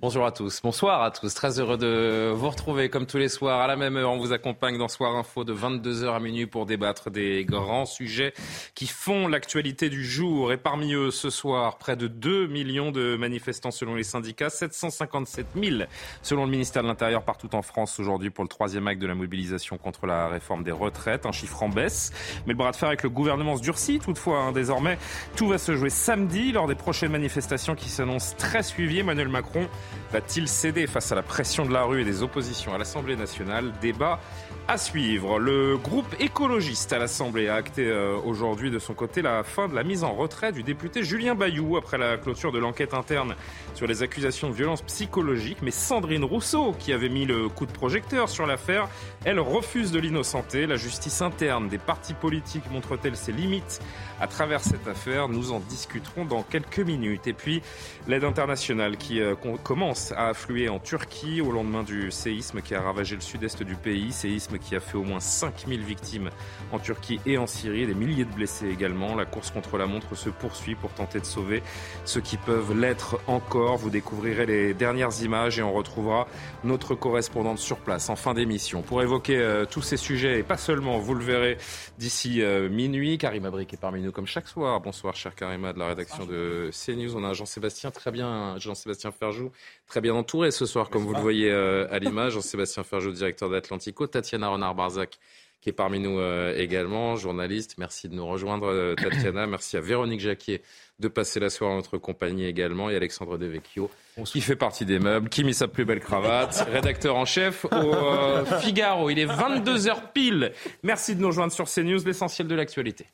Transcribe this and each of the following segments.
Bonjour à tous, bonsoir à tous. Très heureux de vous retrouver comme tous les soirs à la même heure. On vous accompagne dans Soir Info de 22h à minuit pour débattre des grands sujets qui font l'actualité du jour. Et parmi eux, ce soir, près de 2 millions de manifestants selon les syndicats, 757 000 selon le ministère de l'Intérieur partout en France aujourd'hui pour le troisième acte de la mobilisation contre la réforme des retraites. Un chiffre en baisse. Mais le bras de fer avec le gouvernement se durcit toutefois. Hein. Désormais, tout va se jouer samedi lors des prochaines manifestations qui s'annoncent très suivies. Emmanuel Macron Va-t-il céder face à la pression de la rue et des oppositions à l'Assemblée nationale? Débat à suivre. Le groupe écologiste à l'Assemblée a acté euh, aujourd'hui de son côté la fin de la mise en retrait du député Julien Bayou après la clôture de l'enquête interne sur les accusations de violence psychologique. Mais Sandrine Rousseau, qui avait mis le coup de projecteur sur l'affaire, elle refuse de l'innocenter. La justice interne des partis politiques montre-t-elle ses limites à travers cette affaire? Nous en discuterons dans quelques minutes. Et puis, l'aide internationale qui euh, commence à affluer en Turquie au lendemain du séisme qui a ravagé le sud-est du pays. Séisme qui a fait au moins 5000 victimes en Turquie et en Syrie, des milliers de blessés également. La course contre la montre se poursuit pour tenter de sauver ceux qui peuvent l'être encore. Vous découvrirez les dernières images et on retrouvera notre correspondante sur place en fin d'émission pour évoquer euh, tous ces sujets et pas seulement, vous le verrez d'ici euh, minuit. Karima Brick est parmi nous comme chaque soir. Bonsoir, cher Karima de la rédaction de CNews. On a Jean-Sébastien très bien, Jean-Sébastien Ferjou très bien entouré ce soir, comme vous le voyez euh, à l'image. Jean-Sébastien Ferjou, directeur d'Atlantico, Tatiana Renard-Barzac, qui est parmi nous euh, également, journaliste. Merci de nous rejoindre, euh, Tatiana. Merci à Véronique Jacquier de passer la soirée en notre compagnie également, et Alexandre Devecchio, qui fait partie des meubles, qui mit sa plus belle cravate, rédacteur en chef au euh, Figaro. Il est 22h pile. Merci de nous rejoindre sur CNews, l'essentiel de l'actualité.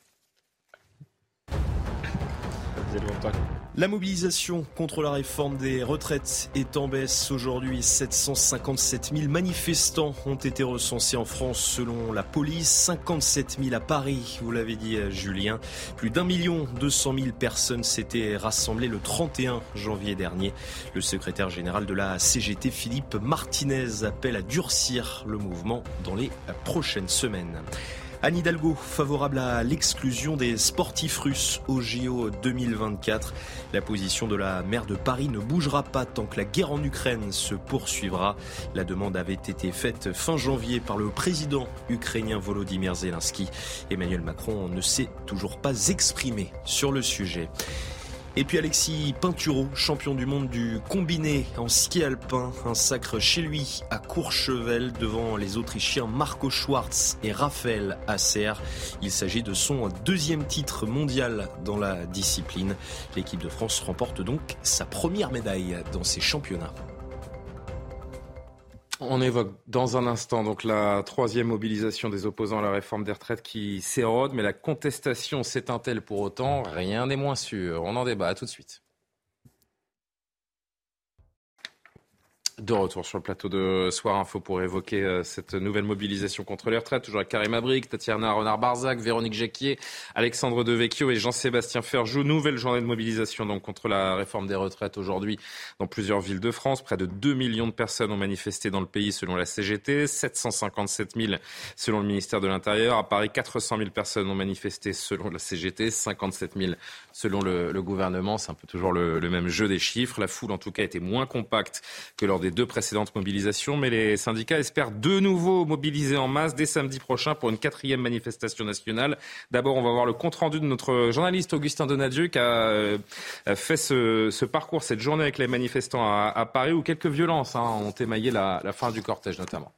La mobilisation contre la réforme des retraites est en baisse. Aujourd'hui, 757 000 manifestants ont été recensés en France selon la police. 57 000 à Paris, vous l'avez dit Julien. Plus d'un million deux cent mille personnes s'étaient rassemblées le 31 janvier dernier. Le secrétaire général de la CGT, Philippe Martinez, appelle à durcir le mouvement dans les prochaines semaines. Anne Hidalgo, favorable à l'exclusion des sportifs russes au JO 2024. La position de la maire de Paris ne bougera pas tant que la guerre en Ukraine se poursuivra. La demande avait été faite fin janvier par le président ukrainien Volodymyr Zelensky. Emmanuel Macron ne s'est toujours pas exprimé sur le sujet. Et puis Alexis Pinturo, champion du monde du combiné en ski alpin, un sacre chez lui à Courchevel devant les Autrichiens Marco Schwartz et Raphaël Acer. Il s'agit de son deuxième titre mondial dans la discipline. L'équipe de France remporte donc sa première médaille dans ces championnats. On évoque dans un instant donc la troisième mobilisation des opposants à la réforme des retraites qui s'érode, mais la contestation s'éteint-elle pour autant? Rien n'est moins sûr. On en débat. À tout de suite. De retour sur le plateau de Soir Info pour évoquer euh, cette nouvelle mobilisation contre les retraites. Toujours avec Karim Abrik, Tatiana Renard-Barzac, Véronique Jacquier, Alexandre Devecchio et Jean-Sébastien Ferjou. Nouvelle journée de mobilisation donc contre la réforme des retraites aujourd'hui dans plusieurs villes de France. Près de 2 millions de personnes ont manifesté dans le pays selon la CGT, 757 000 selon le ministère de l'Intérieur. À Paris, 400 000 personnes ont manifesté selon la CGT, 57 000 selon le, gouvernement. C'est un peu toujours le, le même jeu des chiffres. La foule en tout cas était moins compacte que lors des deux précédentes mobilisations, mais les syndicats espèrent de nouveau mobiliser en masse dès samedi prochain pour une quatrième manifestation nationale. D'abord, on va voir le compte-rendu de notre journaliste Augustin Donadieu qui a euh, fait ce, parcours, cette journée avec les manifestants à, Paris où quelques violences hein, ont émaillé la fin du cortège notamment.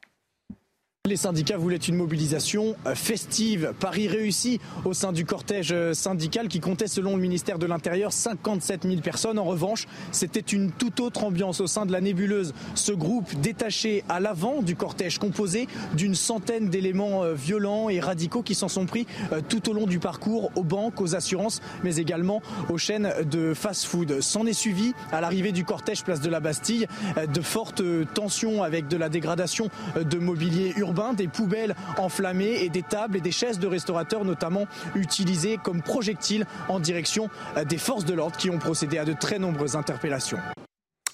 Les syndicats voulaient une mobilisation euh, festive. Paris réussi au sein du cortège euh, syndical qui comptait selon le ministère de l'Intérieur 57 000 personnes. En revanche, c'était une toute autre ambiance au sein de la nébuleuse. Ce groupe détaché à l'avant du cortège composé d'une centaine d'éléments euh, violents et radicaux qui s'en sont pris tout au long du parcours aux banques, aux assurances, mais également aux chaînes de fast-food. S'en est suivi à l'arrivée du cortège place de la Bastille de fortes tensions avec de la dégradation de mobilier urbain des poubelles enflammées et des tables et des chaises de restaurateurs notamment utilisées comme projectiles en direction euh, des forces de l'ordre qui ont procédé à de très nombreuses interpellations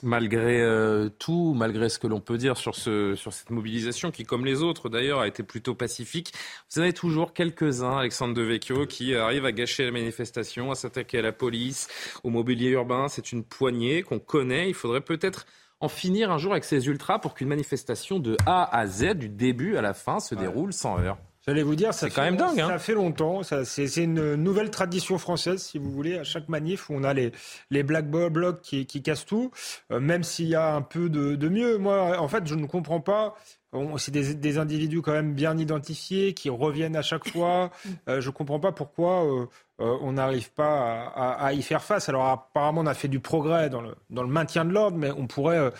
malgré euh, tout, malgré ce que l'on peut dire sur, sur cette mobilisation qui, comme les autres d'ailleurs, a été plutôt pacifique, vous avez toujours quelques-uns, Alexandre Devecchio, qui arrivent à gâcher la manifestation, à s'attaquer à la police, au mobilier urbain. C'est une poignée qu'on connaît. Il faudrait peut-être en finir un jour avec ces ultras pour qu'une manifestation de A à Z, du début à la fin, se déroule sans heurts J'allais vous dire, ça fait, quand même dingue. Hein. Ça fait longtemps. C'est une nouvelle tradition française, si vous voulez. À chaque manif, on a les, les black blocs qui, qui cassent tout, euh, même s'il y a un peu de, de, mieux. Moi, en fait, je ne comprends pas. C'est des, des, individus quand même bien identifiés qui reviennent à chaque fois. Euh, je ne comprends pas pourquoi euh, euh, on n'arrive pas à, y faire face. Alors apparemment, on a fait du progrès dans le, dans le maintien de l'ordre, mais on pourrait, euh,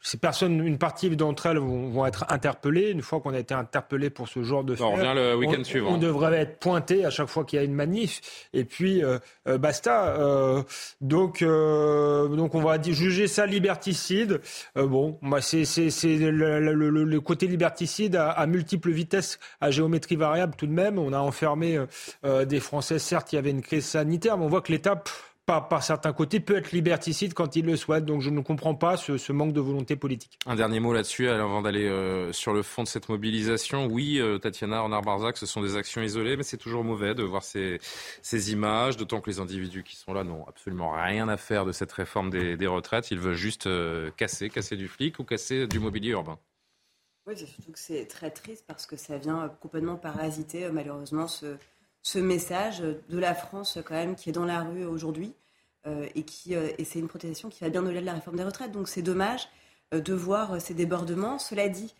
ces personnes, une partie d'entre elles vont, être interpellées. Une fois qu'on a été interpellé pour ce genre de fait, on revient le week-end suivant. On devrait être pointé à chaque fois qu'il y a une manif, et puis euh, basta. donc, donc on va juger ça liberticide. bon, bah, c'est le, côté liberticide à, à, multiples vitesses, à géométrie variable tout de même. On a enfermé des Français, certes, il y avait une crise sanitaire, mais on voit que l'État, par, par, certains côtés, peut être liberticide quand il le souhaite. Donc je ne comprends pas ce, manque de volonté politique. Un dernier mot là-dessus, avant d'aller euh, sur le fond de cette mobilisation. Oui, euh, Tatiana Renard-Barzac, ce sont des actions isolées, mais c'est toujours mauvais de voir ces, ces images, d'autant que les individus qui sont là n'ont absolument rien à faire de cette réforme des, retraites. Ils veulent juste euh, casser, casser du flic ou casser du mobilier urbain. Oui, c'est surtout que c'est très triste parce que ça vient complètement parasiter malheureusement ce, ce message de la France quand même qui est dans la rue aujourd'hui euh, et qui euh, et c'est une protestation qui va bien au-delà de la réforme des retraites. Donc c'est dommage euh, de voir ces débordements. Cela dit,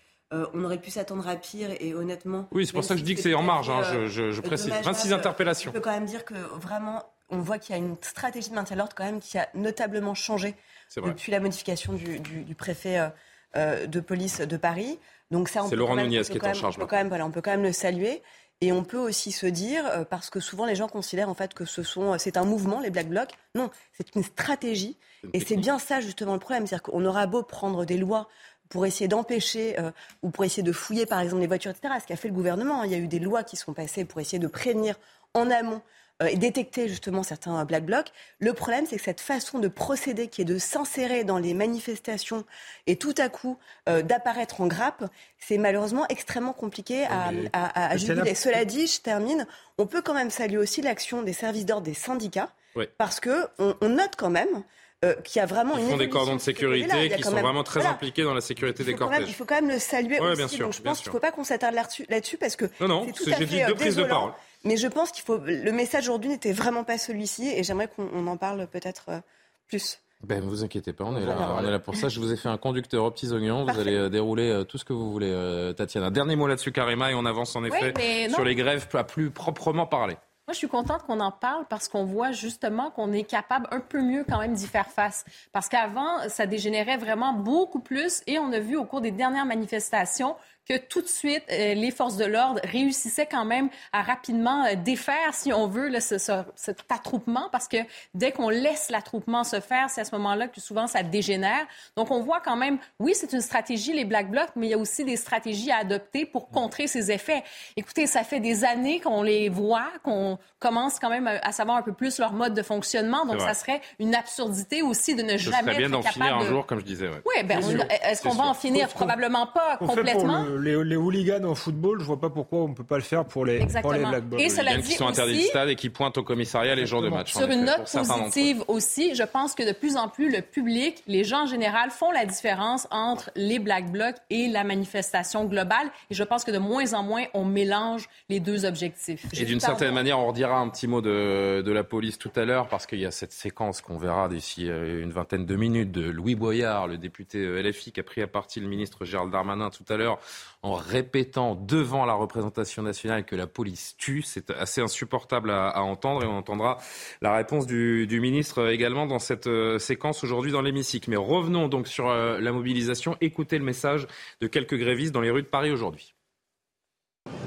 on aurait pu s'attendre à pire et honnêtement. Oui, c'est pour ça que je dis que c'est en marge. Hein, je, précise. 26 interpellations. On peut quand même dire que vraiment, on voit qu'il y a une stratégie de maintien de l'ordre quand même qui a notablement changé depuis la modification du, du préfet de police de Paris. Donc ça, c'est Laurent Nunez qui est en charge. On peut, quand même, voilà, on peut quand même le saluer. Et on peut aussi se dire, euh, parce que souvent les gens considèrent en fait que ce sont, euh, c'est un mouvement, les Black Blocs. Non, c'est une stratégie. Et c'est bien ça justement le problème. C'est-à-dire qu'on aura beau prendre des lois pour essayer d'empêcher euh, ou pour essayer de fouiller par exemple les voitures, etc. Ce qu'a fait le gouvernement. Il y a eu des lois qui sont passées pour essayer de prévenir en amont et détecter justement certains black blocs. Le problème, c'est que cette façon de procéder, qui est de s'insérer dans les manifestations et tout à coup euh, d'apparaître en grappe, c'est malheureusement extrêmement compliqué à, à, juguler. Cela dit, je termine, on peut quand même saluer aussi l'action des services d'ordre des syndicats, parce que on note quand même euh, qui a vraiment Ils font des cordons de sécurité qui sont vraiment très impliqués dans la sécurité des cortèges. il faut quand même le saluer aussi. Bien sûr, je pense qu'il ne faut pas qu'on s'attarde là-dessus parce que non, non, j'ai dit deux prises de parole. Mais je pense qu'il faut. Le message aujourd'hui n'était vraiment pas celui-ci et j'aimerais qu'on en parle peut-être euh, plus. Ben, ne vous inquiétez pas, on est, là, on est là pour ça. Je vous ai fait un conducteur aux petits oignons. Vous allez euh, dérouler tout ce que vous voulez, Tatiana. Dernier mot là-dessus, Karima, et on avance en effet sur les grèves à plus proprement parler. Moi, je suis contente qu'on en parle parce qu'on voit justement qu'on est capable un peu mieux quand même d'y faire face. Parce qu'avant, ça dégénérait vraiment beaucoup plus et on a vu au cours des dernières manifestations que tout de suite, euh, les forces de l'ordre réussissaient quand même à rapidement euh, défaire, si on veut, ce, cet attroupement, parce que dès qu'on laisse l'attroupement se faire, c'est à ce moment-là que souvent ça dégénère. Donc on voit quand même, oui, c'est une stratégie, les Black Blocs, mais il y a aussi des stratégies à adopter pour contrer ces effets. Écoutez, ça fait des années qu'on les voit, qu'on commence quand même à savoir un peu plus leur mode de fonctionnement. Donc ça serait une absurdité aussi de ne jamais serait bien d'en finir un jour, comme je disais. Oui, ben, est-ce qu'on va en finir? Probablement pas complètement les, hooligans en football, je vois pas pourquoi on ne peut pas le faire pour les, pour les Black Et cela dit qui sont interdits de stade et qui pointent au commissariat les jours de match. Sur une note positive aussi, je pense que de plus en plus, le public, les gens en général, font la différence entre les Black Blocs et la manifestation globale. Et je pense que de moins en moins, on mélange les deux objectifs. Et d'une certaine manière, on redira un petit mot de, de la police tout à l'heure, parce qu'il y a cette séquence qu'on verra d'ici euh, une vingtaine de minutes de Louis Boyard, le député euh, LFI, qui a pris à partie le ministre Gérald Darmanin tout à l'heure en répétant devant la représentation nationale que la police tue. C'est assez insupportable à, entendre et on entendra la réponse du, ministre également dans cette euh, séquence aujourd'hui dans l'hémicycle. Mais revenons donc sur euh, la mobilisation. Écoutez le message de quelques grévistes dans les rues de Paris aujourd'hui.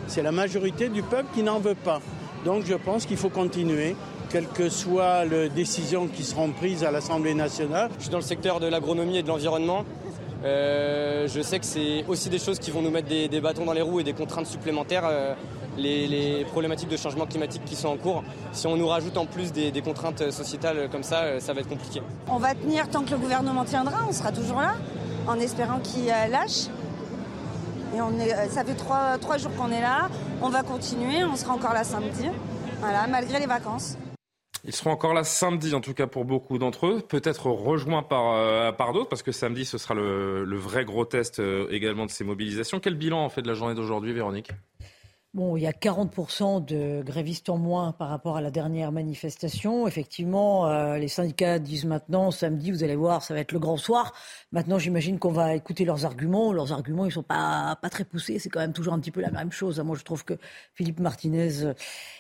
C'est la majorité du peuple qui n'en veut pas. Donc je pense qu'il faut continuer quelles que soient les décisions qui seront prises à l'Assemblée nationale. Je suis dans le secteur de l'agronomie et de l'environnement. Euh, je sais que c'est aussi des choses qui vont nous mettre des, bâtons dans les roues et des contraintes supplémentaires. Euh, les, problématiques de changement climatique qui sont en cours. Si on nous rajoute en plus des, contraintes sociétales comme ça, euh, ça va être compliqué. On va tenir tant que le gouvernement tiendra, on sera toujours là, en espérant qu'il lâche. Et on est, ça fait trois, jours qu'on est là, on va continuer, on sera encore là samedi, malgré les vacances. Ils seront encore là samedi, en tout cas pour beaucoup d'entre eux, peut-être rejoints par, euh, par d'autres, parce que samedi, ce sera le, vrai gros test euh, également de ces mobilisations. Quel bilan en fait de la journée d'aujourd'hui, Véronique? Bon, il y a 40% de grévistes en moins par rapport à la dernière manifestation. Effectivement, euh, les syndicats disent maintenant, samedi, vous allez voir, ça va être le grand soir. Maintenant, j'imagine qu'on va écouter leurs arguments. Leurs arguments, ils sont pas, pas très poussés. C'est quand même toujours un petit peu la même chose. Moi, je trouve que Philippe Martinez...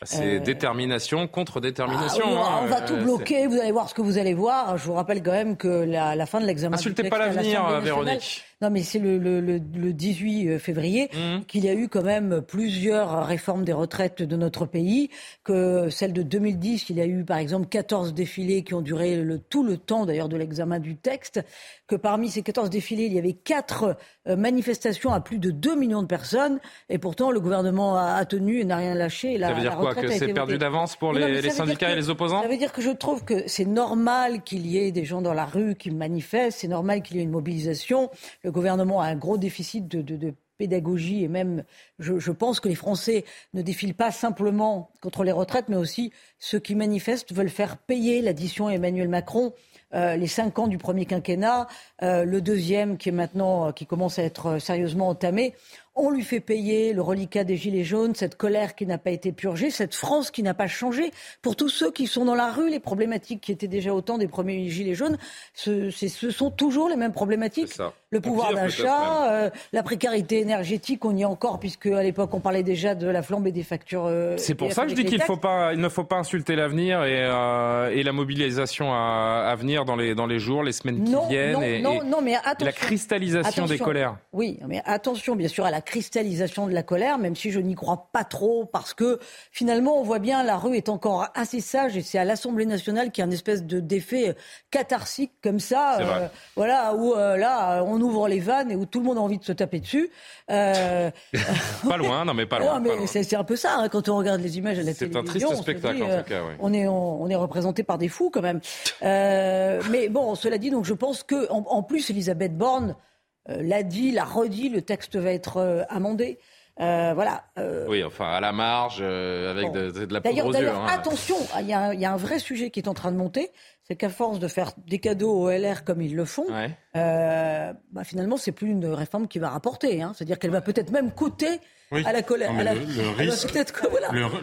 C'est euh, détermination contre détermination. Ah, on, va, hein. tout bloquer. Vous allez voir ce que vous allez voir. Je vous rappelle quand même que la, la fin de l'examen... Insultez pas l'avenir, Véronique. Non, mais c'est le, le, le, 18 euh, février mmh. qu'il y a eu quand même plusieurs réformes des retraites de notre pays, que celle de 2010, il y a eu par exemple 14 défilés qui ont duré le, tout le temps d'ailleurs de l'examen du texte, que parmi ces 14 défilés, il y avait quatre euh, manifestations à plus de 2 millions de personnes, et pourtant le gouvernement a, tenu et n'a rien lâché. ça veut dire quoi Que c'est perdu d'avance pour les, les syndicats et les opposants Ça veut dire que je trouve que c'est normal qu'il y ait des gens dans la rue qui manifestent, c'est normal qu'il y ait une mobilisation le gouvernement a un gros déficit de, pédagogie et même, je, pense que les Français ne défilent pas simplement contre les retraites, mais aussi ceux qui manifestent veulent faire payer l'addition Emmanuel Macron. Euh, les cinq ans du premier quinquennat, euh, le deuxième qui est maintenant, euh, qui commence à être sérieusement entamé. On lui fait payer le reliquat des Gilets jaunes, cette colère qui n'a pas été purgée, cette France qui n'a pas changé. Pour tous ceux qui sont dans la rue, les problématiques qui étaient déjà autant des premiers Gilets jaunes, ce, ce sont toujours les mêmes problématiques. Le pouvoir d'achat, euh, la précarité énergétique, on y est encore, puisque à l'époque on parlait déjà de la flambe et des factures. Euh, C'est pour ça que je dis qu'il ne faut pas insulter l'avenir et, euh, et, la mobilisation à, à, venir dans les, dans les jours, les semaines qui viennent. Non, et, non, non, mais attention. La cristallisation des colères. Oui, mais attention bien sûr à la cristallisation de la colère, même si je n'y crois pas trop, parce que finalement, on voit bien la rue est encore assez sage, et c'est à l'Assemblée nationale qu'il y a une espèce de d'effet catharsique comme ça, euh, voilà, où euh, là, on ouvre les vannes et où tout le monde a envie de se taper dessus. Euh... pas loin, non mais pas loin. C'est un peu ça hein, quand on regarde les images à la télévision. C'est un triste spectacle en tout cas. Oui. On est on, est représenté par des fous quand même. Euh, mais bon, cela dit, donc je pense que en, en plus Elisabeth Borne euh, l'a dit, l'a redit, le texte va être euh, amendé. Euh, voilà. Oui, enfin à la marge, avec de, la poudre aux yeux. Hein. Attention, il y, a un vrai sujet qui est en train de monter, c'est qu'à force de faire des cadeaux au LR comme ils le font, bah, finalement c'est plus une réforme qui va rapporter. Hein. C'est-à-dire qu'elle va peut-être même coûter à la colère. Le, risque,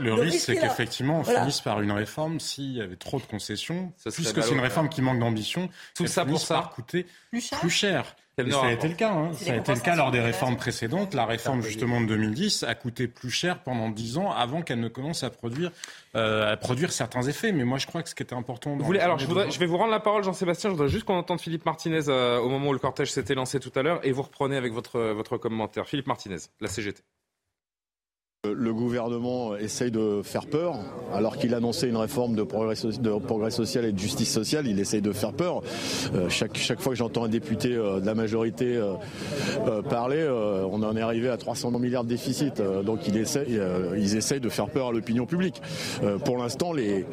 le, risque, c'est qu'effectivement, on finisse par une réforme s'il y avait trop de concessions, puisque c'est une réforme qui manque d'ambition. Tout ça pour ça. coûter plus cher ça a été le cas. Hein. Ça a été le cas lors des réformes précédentes. La réforme justement de 2010 a coûté plus cher pendant 10 ans avant qu'elle ne commence à produire, euh, à produire certains effets. Mais moi, je crois que ce qui était important. Vous voulez, alors, je, voudrais, je, vais vous rendre la parole, Jean-Sébastien. Je voudrais juste qu'on entende Philippe Martinez euh, au moment où le cortège s'était lancé tout à l'heure, et vous reprenez avec votre votre commentaire. Philippe Martinez, la CGT. Le gouvernement essaye de faire peur, alors qu'il annonçait une réforme de progrès, social et de justice sociale, il essaye de faire peur. Euh, chaque, fois que j'entends un député euh, de la majorité euh, parler, on en est arrivé à 300 milliards de déficit. donc il ils essayent de faire peur à l'opinion publique. pour l'instant, les,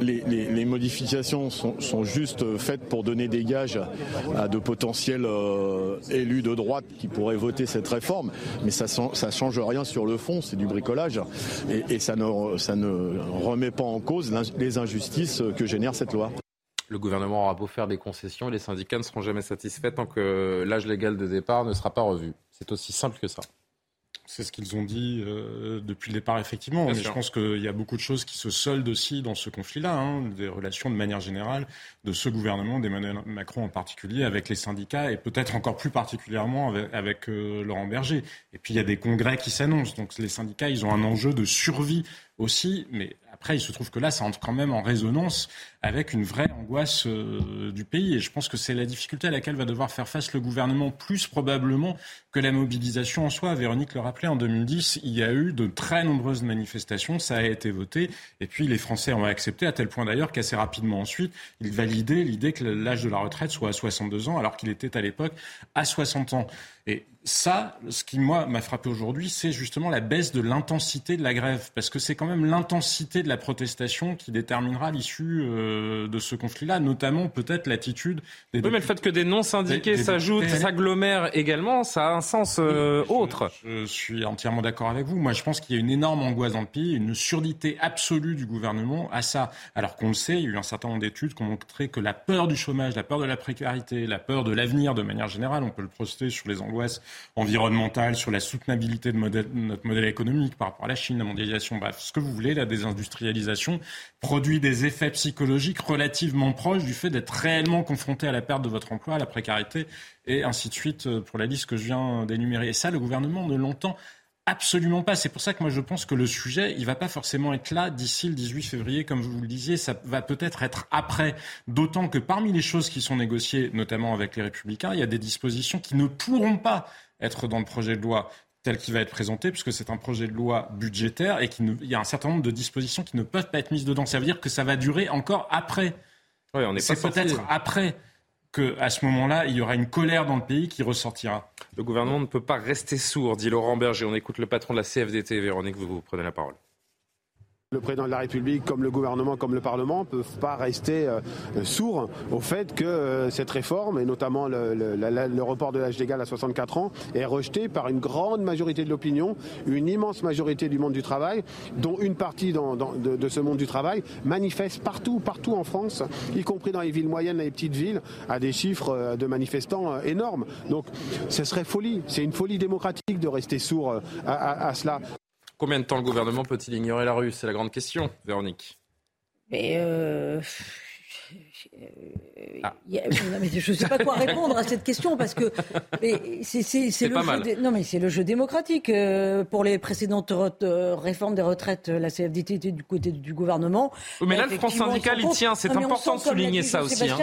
les, modifications sont, sont, juste faites pour donner des gages à de potentiels élus de droite qui pourraient voter cette réforme, mais ça ne change rien sur le fond c'est du bricolage. Et, ça, ne, ça ne remet pas en cause les injustices que génère cette loi. Le gouvernement aura beau faire des concessions, les syndicats ne seront jamais satisfaits tant que l'âge légal de départ ne sera pas revu. C'est aussi simple que ça. C'est ce qu'ils ont dit euh, depuis le départ, effectivement. Mais je pense qu'il y a beaucoup de choses qui se soldent aussi dans ce conflit-là, hein, des relations de manière générale de ce gouvernement, d'Emmanuel Macron en particulier, avec les syndicats et peut-être encore plus particulièrement avec, avec euh, Laurent Berger. Et puis il y a des congrès qui s'annoncent. Donc les syndicats, ils ont un enjeu de survie aussi, mais après, il se trouve que là, ça entre quand même en résonance avec une vraie angoisse euh, du pays. Et je pense que c'est la difficulté à laquelle va devoir faire face le gouvernement, plus probablement que la mobilisation en soi. Véronique le rappelait, en 2010, il y a eu de très nombreuses manifestations, ça a été voté, et puis les Français ont accepté, à tel point d'ailleurs qu'assez rapidement ensuite, ils validaient l'idée que l'âge de la retraite soit à 62 ans, alors qu'il était à l'époque à 60 ans. Et ça, ce qui, moi, m'a frappé aujourd'hui, c'est justement la baisse de l'intensité de la grève. Parce que c'est quand même l'intensité de la protestation qui déterminera l'issue euh, de ce conflit-là, notamment peut-être l'attitude des. Oui, mais le fait que des non-syndiqués s'ajoutent, s'agglomèrent également, ça a un sens euh, autre. Je, suis entièrement d'accord avec vous. Moi, je pense qu'il y a une énorme angoisse dans le pays, une surdité absolue du gouvernement à ça. Alors qu'on le sait, il y a eu un certain nombre d'études qui ont montré que la peur du chômage, la peur de la précarité, la peur de l'avenir de manière générale, on peut le projeter sur les environnementale, sur la soutenabilité de, notre modèle économique par rapport à la Chine, la mondialisation, ce que vous voulez, la désindustrialisation, produit des effets psychologiques relativement proches du fait d'être réellement confronté à la perte de votre emploi, à la précarité, et ainsi de suite euh, pour la liste que je viens d'énumérer. Et ça, le gouvernement ne l'entend Absolument pas. C'est pour ça que moi je pense que le sujet, il va pas forcément être là d'ici le 18 février, comme vous le disiez. Ça va peut-être être après. D'autant que parmi les choses qui sont négociées, notamment avec les Républicains, il y a des dispositions qui ne pourront pas être dans le projet de loi tel qu'il va être présenté, puisque c'est un projet de loi budgétaire et qu'il y a un certain nombre de dispositions qui ne peuvent pas être mises dedans. Ça veut dire que ça va durer encore après. On c'est peut-être après qu'à ce moment-là, il y aura une colère dans le pays qui ressortira. Le gouvernement ne peut pas rester sourd, dit Laurent Berger. On écoute le patron de la CFDT, Véronique, vous, vous prenez la parole. Le président de la République, comme le gouvernement, comme le Parlement, ne peuvent pas rester euh, sourds au fait que euh, cette réforme, et notamment le, report de l'âge légal à 64 ans, est rejeté par une grande majorité de l'opinion, une immense majorité du monde du travail, dont une partie de, ce monde du travail manifeste partout, partout en France, y compris dans les villes moyennes et les petites villes, à des chiffres euh, de manifestants énormes. Donc ce serait folie, c'est une folie démocratique de rester sourd à cela. Combien de temps le gouvernement peut-il ignorer la rue? C'est la grande question, Véronique. Mais euh, ah. je ne sais pas quoi répondre à cette question parce que c'est le, jeu non, mais le jeu démocratique. Euh, pour les précédentes euh, réformes des retraites, la CFDT était du côté du gouvernement. mais là, le Front syndical, il tient. C'est important de souligner ça aussi. Hein.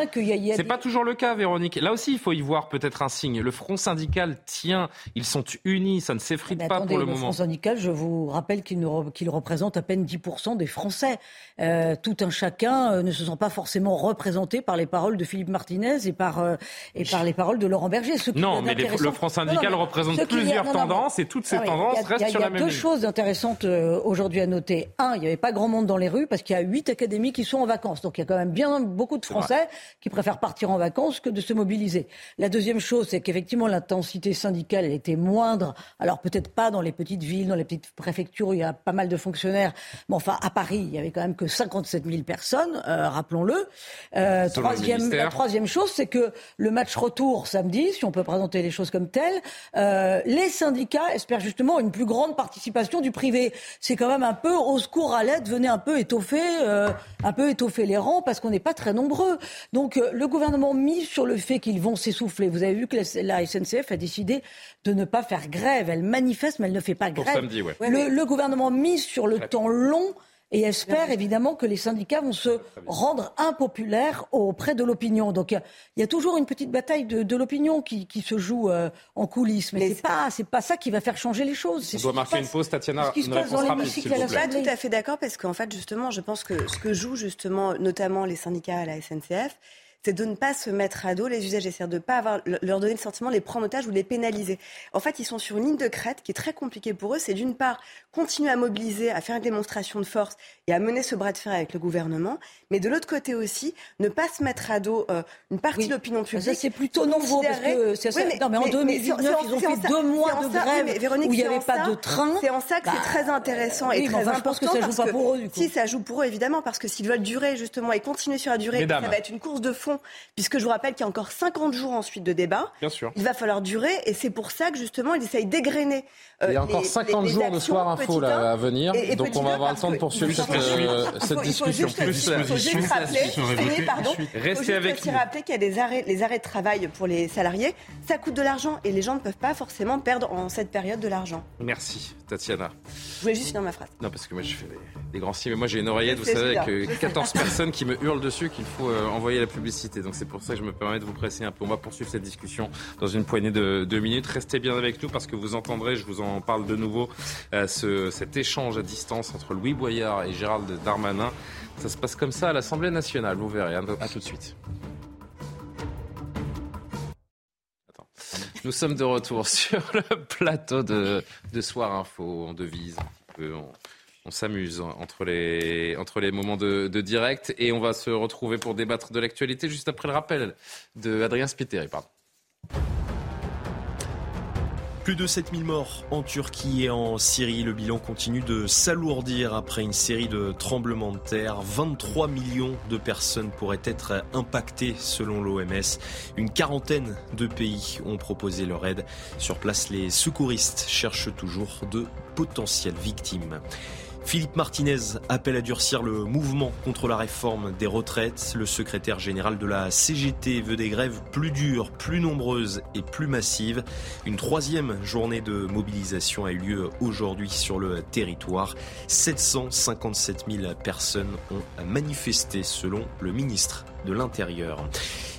C'est pas toujours le cas, Véronique. Là aussi, il faut y voir peut-être un signe. Le Front syndical tient. Ils sont unis. Ça ne s'effrite pas pour le, moment. Le Front syndical, je vous rappelle qu'il représente à peine 10% des Français. Euh, tout un chacun ne se sent pas forcément représenté par les paroles de Philippe Martinez et par, euh, et par les paroles de Laurent Berger. non, mais le Front syndical représente plusieurs tendances et toutes ces tendances restent sur la même ligne. Il y a deux choses intéressantes euh, aujourd'hui à noter. Un, il n'y avait pas grand monde dans les rues parce qu'il y a huit académies qui sont en vacances. Donc il y a quand même bien beaucoup de Français qui préfèrent partir en vacances que de se mobiliser. La deuxième chose, c'est qu'effectivement l'intensité syndicale elle était moindre. Alors peut-être pas dans les petites villes, dans les petites préfectures où il y a pas mal de fonctionnaires. Mais enfin, à Paris, il y avait quand même que 57 000 personnes, euh, rappelons-le. Euh, troisième, la troisième chose, c'est que le match retour samedi, si on peut présenter les choses comme telles, euh, les syndicats espèrent justement une plus grande participation du privé. C'est quand même un peu au secours à l'aide, venez un peu étoffer, euh, un peu étoffer les rangs parce qu'on n'est pas très nombreux. Donc euh, le gouvernement mise sur le fait qu'ils vont s'essouffler. Vous avez vu que la, SNCF a décidé de ne pas faire grève. Elle manifeste, mais elle ne fait pas grève. Samedi, ouais. le, le, gouvernement mise sur le temps long et espère évidemment que les syndicats vont se rendre impopulaires auprès de l'opinion. Donc il y, a toujours une petite bataille de, l'opinion qui, se joue euh, en coulisses, mais, c'est pas c'est pas ça qui va faire changer les choses. On doit marquer une pause, Tatiana. Ce qui se passe dans l'hémicycle à Pas tout à fait d'accord parce qu'en fait justement, je pense que ce que jouent justement notamment les syndicats à la SNCF, c'est de ne pas se mettre à dos les usagers, c'est-à-dire de ne pas leur donner le sentiment de les prendre en otage ou les pénaliser. En fait, ils sont sur une ligne de crête qui est très compliquée pour eux. C'est d'une part continuer à mobiliser, à faire une démonstration de force et à mener ce bras de fer avec le gouvernement, mais de l'autre côté aussi, ne pas se mettre à dos euh, une partie de l'opinion publique. Ça, c'est plutôt nouveau parce que c'est oui, mais, non, mais en 2019, ils ont fait deux mois de grève où il n'y avait pas de train. C'est en ça que c'est bah, très intéressant et très important. Je pense que ça joue pas pour eux. Si, ça joue pour eux, évidemment, parce que s'ils veulent durer justement et continuer sur la durée, ça va être une course de fond puisque je vous rappelle qu'il y a encore 50 jours ensuite de débat. Bien sûr. Il va falloir durer, et c'est pour ça que justement, il essaye d'égrener. Euh, il y a encore 50 jours de soir info là, à venir, donc on va avoir le temps de poursuivre cette, cette discussion. Juste rappeler, pardon, Restez avec nous. rappeler qu'il y a des arrêts, les arrêts de travail pour les salariés, ça coûte de l'argent et les gens ne peuvent pas forcément perdre en cette période de l'argent. Merci, Tatiana. Je voulais juste finir ma phrase. Non, parce que moi je fais des, grands signes, mais moi j'ai une oreillette, vous savez, avec 14 personnes qui me hurlent dessus qu'il faut euh, envoyer la publicité. Donc c'est pour ça que je me permets de vous presser un peu. On va poursuivre cette discussion dans une poignée de, deux minutes. Restez bien avec nous parce que vous entendrez, je vous en parle de nouveau, euh, ce, cet échange à distance entre Louis Boyard et Gérald Darmanin. Ça se passe comme ça à l'Assemblée nationale, vous verrez. À tout de suite. Nous sommes de retour sur le plateau de, de Soir Info. On devise on, s'amuse entre les, entre les moments de, direct et on va se retrouver pour débattre de l'actualité juste après le rappel de Adrien Spiteri. Plus de 7000 morts en Turquie et en Syrie. Le bilan continue de s'alourdir après une série de tremblements de terre. 23 millions de personnes pourraient être impactées selon l'OMS. Une quarantaine de pays ont proposé leur aide. Sur place, les secouristes cherchent toujours de potentielles victimes. Philippe Martinez appelle à durcir le mouvement contre la réforme des retraites. Le secrétaire général de la CGT veut des grèves plus dures, plus nombreuses et plus massives. Une troisième journée de mobilisation a eu lieu aujourd'hui sur le territoire. 757 000 personnes ont manifesté selon le ministre de l'Intérieur.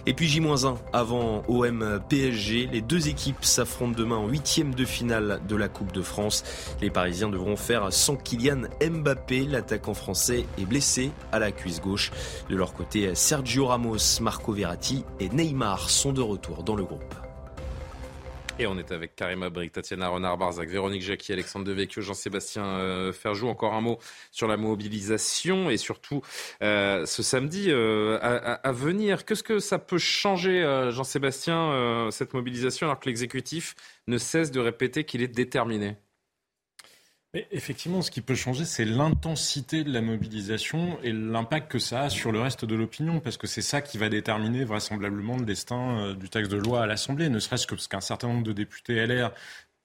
Et puis J-1 avant OM PSG, les deux équipes s'affrontent demain en huitième de finale de la Coupe de France. Les Parisiens devront faire sans Kylian Mbappé, l'attaquant français est blessé à la cuisse gauche. De leur côté, Sergio Ramos, Marco Verratti et Neymar sont de retour dans le groupe. Et on est avec Karima Brick, Tatiana Renard-Barzac, Véronique Jacqui, Alexandre Devecchio, Jean-Sébastien euh, Ferjou. Encore un mot sur la mobilisation et surtout euh, ce samedi euh, à, venir. Qu'est-ce que ça peut changer, Jean-Sébastien, cette mobilisation, alors que l'exécutif ne cesse de répéter qu'il est déterminé? Mais effectivement, ce qui peut changer, c'est l'intensité de la mobilisation et l'impact que ça a sur le reste de l'opinion, parce que c'est ça qui va déterminer vraisemblablement le destin euh, du texte de loi à l'Assemblée, ne serait-ce que parce qu'un certain nombre de députés LR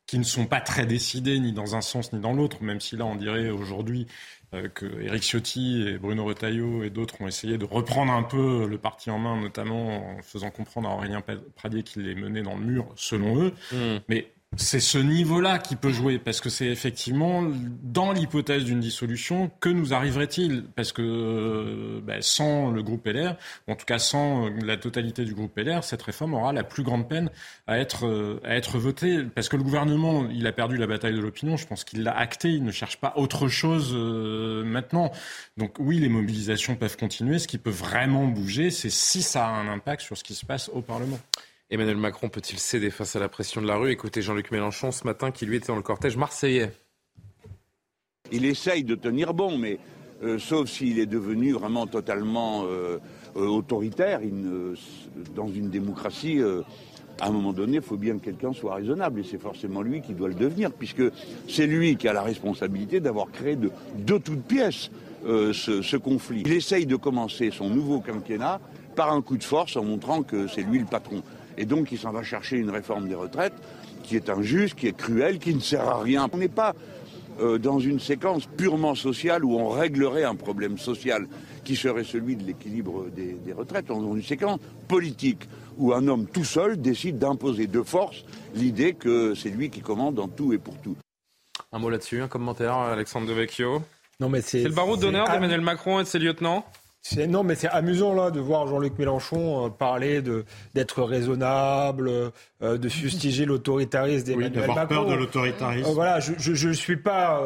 qui ne sont pas très décidés ni dans un sens ni dans l'autre, même si là on dirait aujourd'hui euh, que Éric Ciotti et Bruno Retailleau et d'autres ont essayé de reprendre un peu le parti en main, notamment en faisant comprendre à Aurélien Pradier qu'il les menait dans le mur, selon eux. Mmh. Mais c'est ce niveau-là qui peut jouer, parce que c'est effectivement dans l'hypothèse d'une dissolution, que nous arriverait-il Parce que euh, ben, sans le groupe LR, en tout cas sans la totalité du groupe LR, cette réforme aura la plus grande peine à être, euh, à être votée. Parce que le gouvernement, il a perdu la bataille de l'opinion, je pense qu'il l'a acté, il ne cherche pas autre chose euh, maintenant. Donc oui, les mobilisations peuvent continuer. Ce qui peut vraiment bouger, c'est si ça a un impact sur ce qui se passe au Parlement. Emmanuel Macron peut-il céder face à la pression de la rue? Écoutez Jean-Luc Mélenchon ce matin qui lui était dans le cortège marseillais. Il essaye de tenir bon, mais euh, sauf s'il est devenu vraiment totalement euh, euh, autoritaire. dans une démocratie, à un moment donné, il faut bien que quelqu'un soit raisonnable, et c'est forcément lui qui doit le devenir, puisque c'est lui qui a la responsabilité d'avoir créé de, toutes pièces ce, ce conflit. Il essaye de commencer son nouveau quinquennat par un coup de force en montrant que c'est lui le patron. Et donc il s'en va chercher une réforme des retraites qui est injuste, qui est cruelle, qui ne sert à rien. On n'est pas euh, dans une séquence purement sociale où on réglerait un problème social qui serait celui de l'équilibre des, retraites. On est dans une séquence politique où un homme tout seul décide d'imposer de force l'idée que c'est lui qui commande en tout et pour tout. Un mot là-dessus, un commentaire, Alexandre Devecchio? Non, mais c'est, le baroud d'honneur d'Emmanuel Macron et de ses lieutenants? Non, mais c'est amusant là de voir Jean-Luc Mélenchon euh, parler de d'être raisonnable, euh, de fustiger l'autoritarisme d'Emmanuel oui, peur de l'autoritarisme. Euh, voilà, je ne suis pas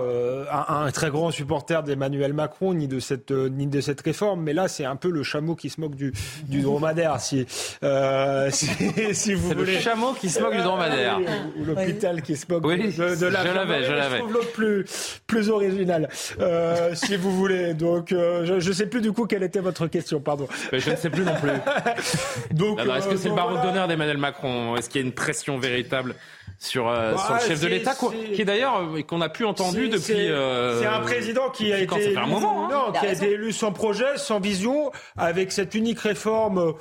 un, très grand supporter d'Emmanuel Macron ni de cette ni de cette réforme, mais là c'est un peu le chameau qui se moque du, du dromadaire, si si, si, vous voulez. Le chameau qui se moque du dromadaire. ou, l'hôpital qui se moque de, de, la. Je l'avais, je l'avais. Je trouve l'autre plus plus original, si vous voulez. Donc je ne sais plus du coup quelle est était votre question, pardon. je ne sais plus non plus. Donc, est-ce que c'est le baron d'honneur d'Emmanuel Macron? Est-ce qu'il y a une pression véritable? Sur, euh, sur le chef de l'État, qui est d'ailleurs euh, qu'on a pu entendu depuis. Euh, c'est un président qui a été élu, moment, hein. non, qui a, été élu sans projet, sans vision, avec cette unique réforme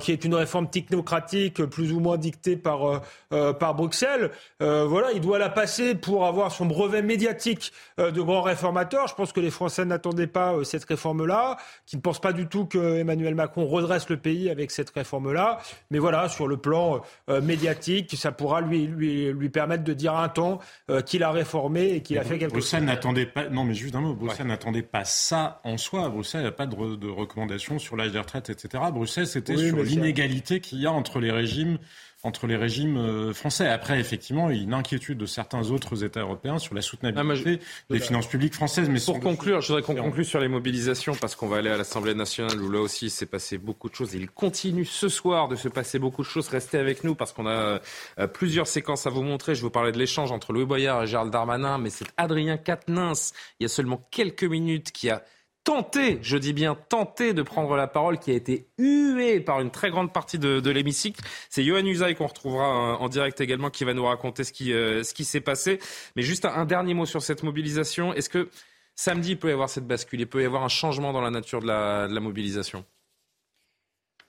qui est une réforme technocratique plus ou moins dictée par par Bruxelles. voilà, il doit la passer pour avoir son brevet médiatique de grand réformateur. Je pense que les Français n'attendaient pas cette réforme-là, qui ne pensent pas du tout que Emmanuel Macron redresse le pays avec cette réforme-là. Mais voilà, sur le plan médiatique, ça pourra lui lui lui, permettre de dire un temps euh, qu'il a réformé et qu'il a fait quelque Bruxelles n'attendait pas, non mais juste un mot, Bruxelles n'attendait pas ça en soi. Bruxelles n'a pas de, de recommandations sur l'âge de retraite, etc. Bruxelles, c'était sur l'inégalité qu'il y a entre les régimes entre les régimes euh, français. Après, effectivement, il y a une inquiétude de certains autres États européens sur la soutenabilité ah, des finances publiques françaises. Mais pour conclure, je voudrais qu'on conclue sur les mobilisations parce qu'on va aller à l'Assemblée nationale où là aussi il s'est passé beaucoup de choses. il continue ce soir de se passer beaucoup de choses. Restez avec nous parce qu'on a euh, plusieurs séquences à vous montrer. Je vous parlais de l'échange entre Louis Boyard et Gérald Darmanin, mais c'est Adrien Quatennens, il y a seulement quelques minutes, qui a tenté, je dis bien tenté de prendre la parole, qui a été hué par une très grande partie de, l'hémicycle. C'est Johan Usaï qu'on retrouvera en direct également, qui va nous raconter ce qui, euh, ce qui s'est passé. Mais juste un, dernier mot sur cette mobilisation. Est-ce que samedi, il peut y avoir cette bascule? Il peut y avoir un changement dans la nature de la mobilisation?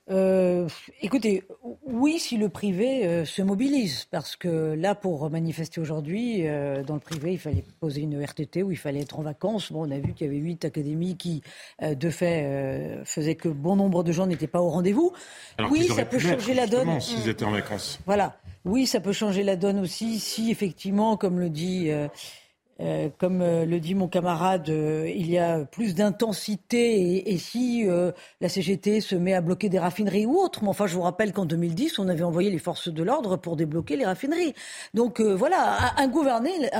Euh, écoutez, oui, si le privé euh, se mobilise, parce que là, pour manifester aujourd'hui, euh, dans le privé, il fallait poser une RTT ou il fallait être en vacances. Bon, on a vu qu'il y avait huit académies qui, de fait, faisaient que bon nombre de gens n'étaient pas au rendez-vous. oui, ça peut changer la donne. S'ils étaient en vacances. Voilà. Oui, ça peut changer la donne aussi si, effectivement, comme le dit euh, comme euh, le dit mon camarade, euh, il y a plus d'intensité et, si la CGT se met à bloquer des raffineries ou autres. Mais enfin, je vous rappelle qu'en 2010, on avait envoyé les forces de l'ordre pour débloquer les raffineries. Donc voilà, un, un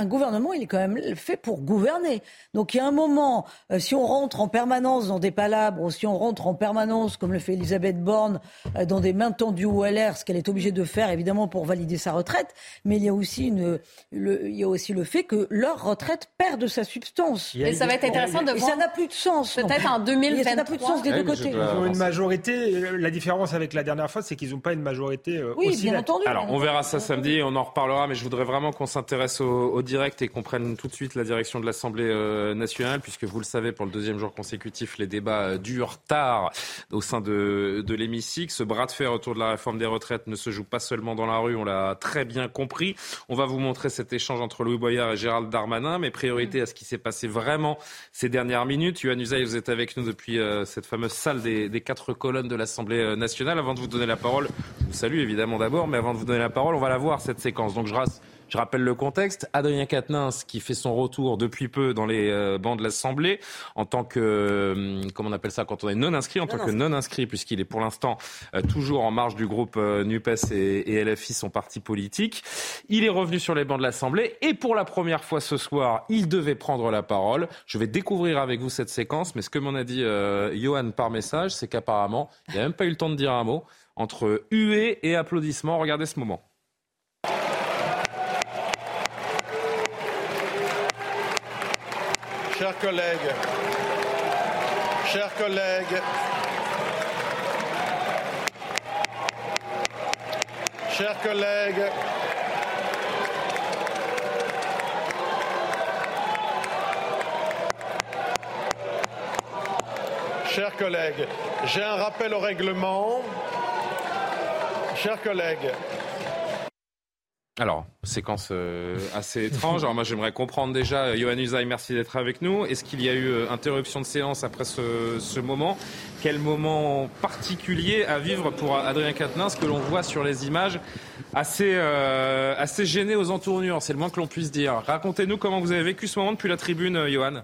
gouvernement, il est quand même fait pour gouverner. Donc il y a un moment, si on rentre en permanence dans des palabres, si on rentre en permanence, comme le fait Elisabeth Borne, dans des mains tendues au LR, ce qu'elle est obligée de faire évidemment pour valider sa retraite, mais il y a aussi, une, le, il y a aussi le fait que leur retraite perd de sa substance. Et ça va être intéressant de voir. ça n'a plus de sens. Peut-être en 2023. Ça n'a plus de sens des deux côtés. Ils ont une majorité. La différence avec la dernière fois, c'est qu'ils n'ont pas une majorité euh, oui, aussi bien entendu. Alors, on verra ça samedi, on en reparlera, mais je voudrais vraiment qu'on s'intéresse au, direct et qu'on prenne tout de suite la direction de l'Assemblée euh, nationale, puisque vous le savez, pour le deuxième jour consécutif, les débats euh, durent tard au sein de, de l'hémicycle. Ce bras de fer autour de la réforme des retraites ne se joue pas seulement dans la rue, on l'a très bien compris. On va vous montrer cet échange entre Louis Boyard et Gérald Darmanin, mais priorité à ce qui s'est passé vraiment ces dernières minutes? Yohann Usaï, vous êtes avec nous depuis euh, cette fameuse salle des, quatre colonnes de l'Assemblée euh, nationale. Avant de vous donner la parole, je vous salue évidemment d'abord, mais avant de vous donner la parole, on va la voir cette séquence. Donc je rasse je rappelle le contexte. Adrien Quatennens qui fait son retour depuis peu dans les euh, bancs de l'Assemblée en tant que, euh, comment on appelle ça quand on est non inscrit, en tant que non inscrit puisqu'il est pour l'instant euh, toujours en marge du groupe NUPES et, LFI, son parti politique. Il est revenu sur les bancs de l'Assemblée et pour la première fois ce soir, il devait prendre la parole. Je vais découvrir avec vous cette séquence, mais ce que m'en a dit Johan par message, c'est qu'apparemment, il n'a même pas eu le temps de dire un mot entre huée et applaudissements. Regardez ce moment. Chers collègues, chers collègues, chers collègues, chers collègues, j'ai un rappel au règlement. Chers collègues, alors, séquence euh, assez étrange. Alors moi, j'aimerais comprendre déjà, Johan Usaï, merci d'être avec nous. Est-ce qu'il y a eu euh, interruption de séance après ce, moment? Quel moment particulier à vivre pour Adrien Quatennens que l'on voit sur les images assez, euh, assez gêné aux entournures, c'est le moins que l'on puisse dire. Racontez-nous comment vous avez vécu ce moment depuis la tribune, Johan.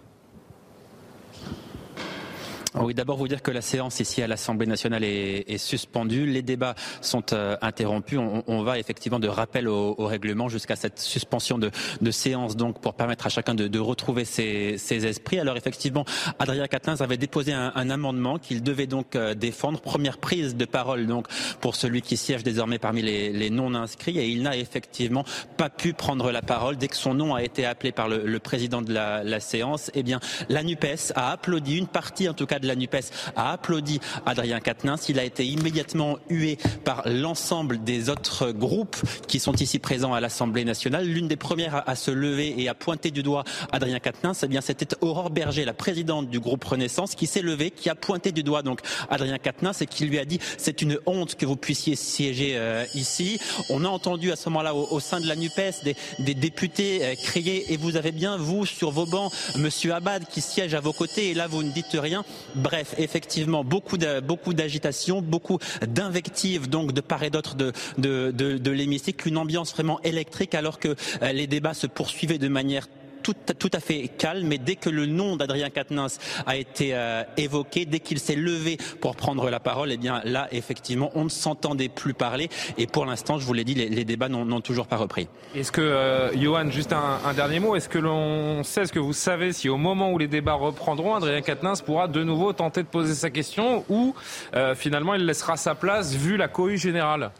Oui, d'abord vous dire que la séance ici à l'Assemblée nationale est, suspendue. Les débats sont euh, interrompus. On, va effectivement de rappel au, règlement jusqu'à cette suspension de, séance, donc pour permettre à chacun de, retrouver ses, esprits. Alors effectivement, Adrien Quatennens avait déposé un, amendement qu'il devait donc euh, défendre. Première prise de parole donc pour celui qui siège désormais parmi les, non inscrits et il n'a effectivement pas pu prendre la parole dès que son nom a été appelé par le, président de la, la séance. Eh bien, la Nupes a applaudi une partie en tout cas de la NUPES a applaudi Adrien Quatennens. Il a été immédiatement hué par l'ensemble des autres groupes qui sont ici présents à l'Assemblée nationale. L'une des premières à, se lever et à pointer du doigt Adrien Quatennens, eh bien c'était Aurore Berger, la présidente du groupe Renaissance, qui s'est levée, qui a pointé du doigt donc Adrien Quatennens et qui lui a dit c'est une honte que vous puissiez siéger euh, ici. On a entendu à ce moment-là au, sein de la NUPES des, des députés euh, crier et vous avez bien vous sur vos bancs Monsieur Abad qui siège à vos côtés et là vous ne dites rien. Bref, effectivement beaucoup beaucoup d'agitation, beaucoup d'invectives donc de part et d'autre de, de, de, de l'hémicycle, une ambiance vraiment électrique alors que euh, les débats se poursuivaient de manière tout, à fait calme, mais dès que le nom d'Adrien Quatennens a été euh, évoqué, dès qu'il s'est levé pour prendre la parole, eh bien là, effectivement, on ne s'entendait plus parler. Et pour l'instant, je vous l'ai dit, les, débats n'ont toujours pas repris. Est-ce que, euh, Johan, juste un, dernier mot, est-ce que l'on sait, est-ce que vous savez si au moment où les débats reprendront, Adrien Quatennens pourra de nouveau tenter de poser sa question ou euh, finalement il laissera sa place vu la cohue générale?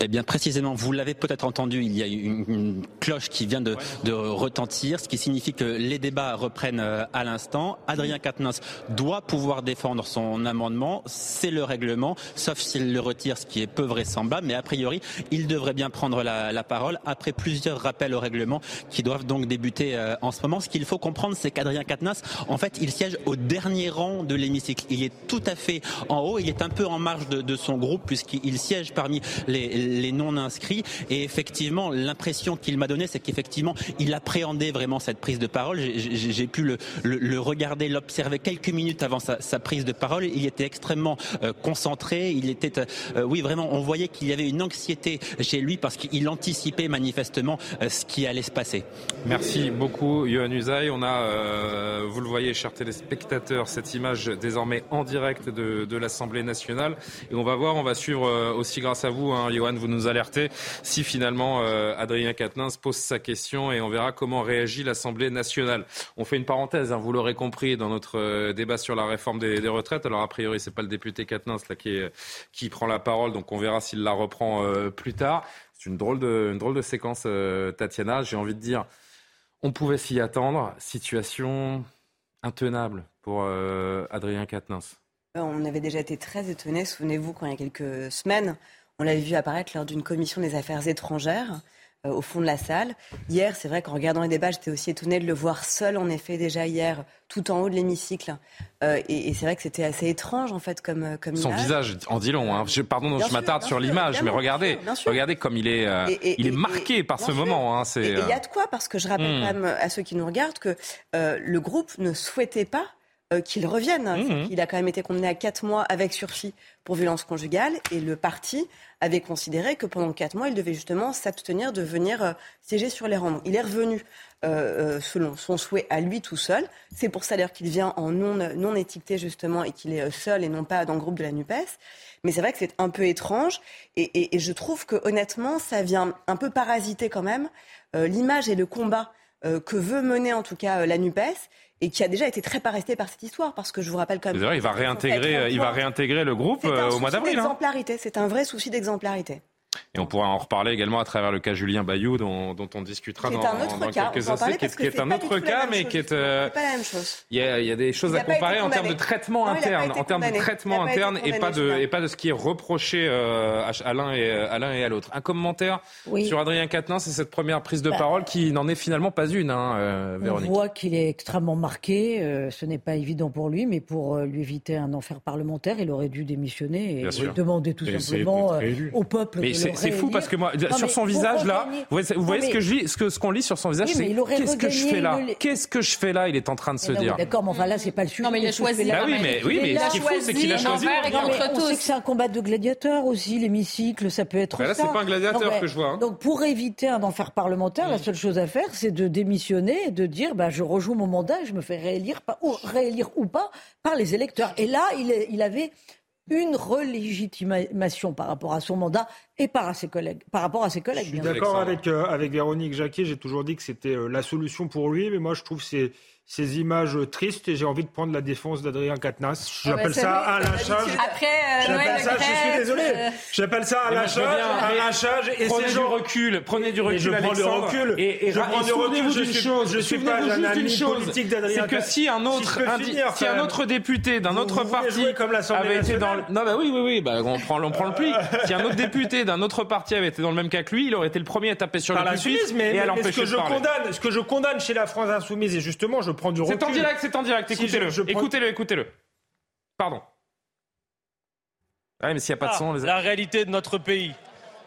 Eh bien, précisément, vous l'avez peut-être entendu, il y a une, cloche qui vient de, retentir, ce qui signifie que les débats reprennent euh, à l'instant. Adrien Quatennens doit pouvoir défendre son amendement, c'est le règlement, sauf s'il le retire, ce qui est peu vraisemblable, mais a priori, il devrait bien prendre la, parole après plusieurs rappels au règlement qui doivent donc débuter euh, en ce moment. Ce qu'il faut comprendre, c'est qu'Adrien Quatennens, en fait, il siège au dernier rang de l'hémicycle. Il est tout à fait en haut, il est un peu en marge de son groupe puisqu'il siège parmi les les non inscrits. Et effectivement, l'impression qu'il m'a donnée, c'est qu'effectivement, il appréhendait vraiment cette prise de parole. J'ai pu le, regarder, l'observer quelques minutes avant sa, prise de parole. Il était extrêmement euh, concentré. Il était, euh, oui, vraiment, on voyait qu'il y avait une anxiété chez lui parce qu'il anticipait manifestement euh, ce qui allait se passer. Merci beaucoup, Johan Usaï. On a, vous le voyez, chers téléspectateurs, cette image désormais en direct de, l'Assemblée nationale. Et on va voir, on va suivre aussi grâce à vous, hein, Johan, vous nous alerter si finalement euh, Adrien Quatennens pose sa question et on verra comment réagit l'Assemblée nationale. On fait une parenthèse, hein, vous l'aurez compris, dans notre euh, débat sur la réforme des, retraites. Alors a priori, c'est pas le député Quatennens là qui, qui prend la parole, donc on verra s'il la reprend euh, plus tard. C'est une drôle de, une drôle de séquence, Tatiana. J'ai envie de dire, on pouvait s'y attendre. Situation intenable pour Adrien Quatennens. On avait déjà été très étonnés, souvenez-vous, quand il y a quelques semaines, on l'avait vu apparaître lors d'une commission des affaires étrangères euh, au fond de la salle. Hier, c'est vrai qu'en regardant les débats, j'étais aussi étonnée de le voir seul, en effet, déjà hier, tout en haut de l'hémicycle. Euh, et, c'est vrai que c'était assez étrange, en fait, comme, euh, comme Son visage en dit long. Hein. Je, pardon, je m'attarde sur l'image, mais regardez, regardez comme il est, il est marqué par ce moment. Hein, et il y a de quoi, parce que je rappelle hmm. quand même à ceux qui nous regardent que le groupe ne souhaitait pas euh, qu'il revienne. Mmh. Il a quand même été condamné à quatre mois avec sursis pour violence conjugale et le parti avait considéré que pendant quatre mois, il devait justement s'abstenir de venir euh, siéger sur les rangs. Il est revenu euh, selon son souhait à lui tout seul. C'est pour ça d'ailleurs qu'il vient en non, non étiqueté justement et qu'il est seul et non pas dans le groupe de la NUPES. Mais c'est vrai que c'est un peu étrange et, et, je trouve que honnêtement, ça vient un peu parasiter quand même l'image et le combat que veut mener en tout cas la NUPES et qui a déjà été très paressé par cette histoire, parce que je vous rappelle quand même. il va réintégrer, il va réintégrer le groupe euh, au mois d'avril. Hein. C'est un vrai souci d'exemplarité. Et on pourra en reparler également à travers le cas Julien Bayou, dont, dont on discutera dans, dans quelques instants, qui, est, un autre cas, mais qui est. Euh, pas la même chose. Il y, a, il y a des choses à comparer en termes de traitement interne, en termes de traitement interne, et pas de et pas de ce qui est reproché euh, à l'un et à l'un et à l'autre. Un commentaire sur Adrien Quatennens c'est cette première prise de bah. parole qui n'en est finalement pas une, hein, euh, Véronique. On voit qu'il est extrêmement marqué. ce n'est pas évident pour lui, mais pour lui éviter un enfer parlementaire, il aurait dû démissionner et demander tout simplement au peuple c'est fou parce que moi, sur son visage là, vous voyez, ce que je lis, ce que ce qu'on lit sur son visage, c'est qu'est-ce que je fais là Qu'est-ce que je fais là Il est en train de se dire. D'accord, mais enfin là, c'est pas le sujet. Non, mais il a choisi. Bah oui, mais oui, mais ce qui est fou, c'est qu'il a choisi. On sait que c'est un combat de gladiateurs aussi, l'hémicycle, ça peut être. Là, c'est pas un gladiateur que je vois. Hein. Donc, pour éviter un enfer parlementaire, la seule chose à faire, c'est de démissionner et de dire, bah, je rejoue mon mandat, je me fais réélire, ou réélire ou pas, par les électeurs. Et là, il avait une relégitimation par rapport à son mandat et par, à ses collègues, par rapport à ses collègues. Je suis d'accord avec, euh, avec Véronique Jacquet, j'ai toujours dit que c'était euh, la solution pour lui, mais moi je trouve que c'est ces images tristes et j'ai envie de prendre la défense d'Adrien Quatennens. Ah bah, J'appelle ça un lynchage. Après, euh, J'appelle Noël ça, je suis désolé. euh, J'appelle ça un lynchage, un lynchage et prenez ces du gens- recul, prenez du recul, Et je prends du recul. Et, et, je prends et du recul. Je suis, chose, je suis pas un juste d'une ami chose, politique d'Adrien c'est que si un Si autre, un, finir, si un autre député d'un autre parti comme avait été dans le... non bah oui oui oui bah on prend on prend le pli. Si un autre député d'un autre parti avait été dans le même cas que lui, il aurait été le premier à taper sur la Suisse, mais, et ce que de je condamne, ce que je condamne chez la France insoumise, et justement, je prends du recul. C'est en direct, c'est en direct. Écoutez-le, écoutez-le, écoutez-le. Pardon. Ouais, mais s'il n'y a pas de Ah, son, les... la réalité de notre pays.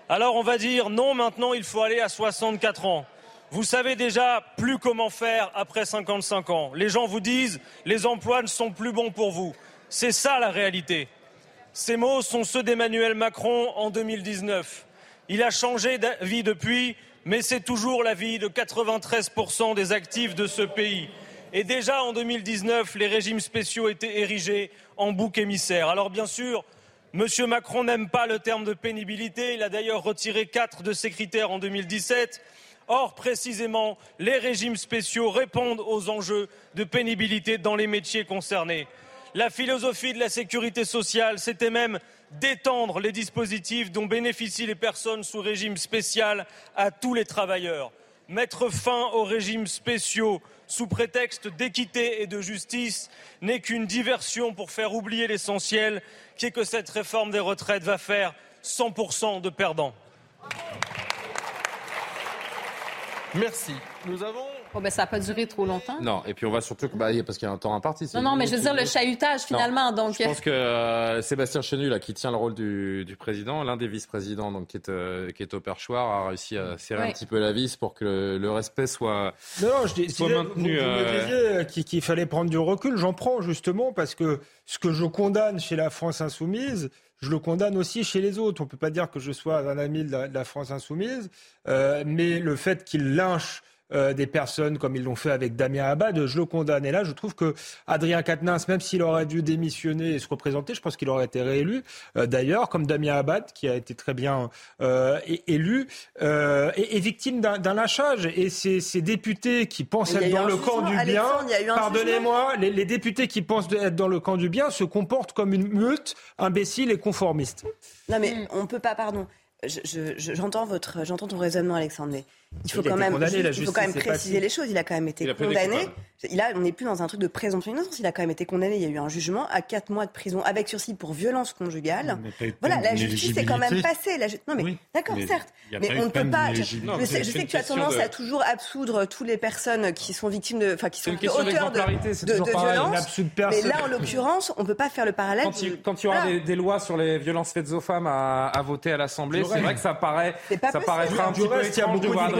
Alors on va dire non, maintenant il faut aller à 64 ans. Vous savez déjà plus comment faire après 55 ans. Les gens vous disent les emplois ne sont plus bons pour vous. C'est ça la réalité. Ces mots sont ceux d'Emmanuel Macron en 2019. Il a changé d'avis depuis, mais c'est toujours l'avis de 93% des actifs de ce pays. Et déjà en 2019, les régimes spéciaux étaient érigés en bouc émissaire. Alors bien sûr, Monsieur Macron n'aime pas le terme de pénibilité. Il a d'ailleurs retiré quatre de ses critères en 2017. Or, précisément, les régimes spéciaux répondent aux enjeux de pénibilité dans les métiers concernés. La philosophie de la sécurité sociale, c'était même d'étendre les dispositifs dont bénéficient les personnes sous régime spécial à tous les travailleurs. Mettre fin aux régimes spéciaux sous prétexte d'équité et de justice n'est qu'une diversion pour faire oublier l'essentiel, qui est que cette réforme des retraites va faire 100% de perdants. Merci. Nous avons. Bon, ben, ça n'a pas duré trop longtemps. Non, et puis on va surtout... Bah, parce qu'il y a un temps imparti. Non, non, mais je veux dire le chahutage finalement. donc, Je pense que euh, Sébastien Chenu, là, qui tient le rôle du, du président, l'un des vice-présidents, donc qui est, euh, qui est au perchoir, a réussi à serrer Ouais. un petit peu la vis pour que le, le respect soit, Non, non, je dis, soit disais, maintenu. Vous, vous me euh, disiez euh, qu'il qu'il fallait prendre du recul. J'en prends justement parce que ce que je condamne chez la France insoumise, je le condamne aussi chez les autres. On peut pas dire que je sois un ami de la, de la France insoumise, euh, mais le fait qu'il lynche euh, des personnes comme ils l'ont fait avec Damien Abad, je le condamne. Et là, je trouve que Adrien Quatennens, même s'il aurait dû démissionner et se représenter, je pense qu'il aurait été réélu. Euh, D'ailleurs, comme Damien Abad, qui a été très bien euh, élu, est, est victime d'un lynchage. Et ces, ces députés qui pensent être dans le camp du bien, pardonnez-moi, les, les députés qui pensent être dans le camp du bien se comportent comme une meute imbécile et conformiste. Non, mais on peut pas, pardon. Je- je- je- J'entends votre, j'entends ton raisonnement, Alexandre. Mais il faut Il quand même, condamné, juste, la il faut quand même préciser les choses. Il a quand même été Il condamné. Il a, on n'est plus dans un truc de présomption d'innocence. Il a quand même été condamné. Il y a eu un jugement à 4 mois de prison avec sursis pour violence conjugale. Voilà, la justice est quand même passée. La ju- Non, mais Oui, d'accord, certes. Mais on ne peut pas. Je, sais, je que tu as tendance de- à toujours absoudre toutes les personnes qui sont victimes de, enfin, qui sont une de de, de, violence. Mais là, en l'occurrence, on peut pas faire le parallèle. Quand il, y aura des, lois sur les violences faites aux femmes à, voter à l'Assemblée, c'est vrai que ça paraît, ça paraîtra un petit peu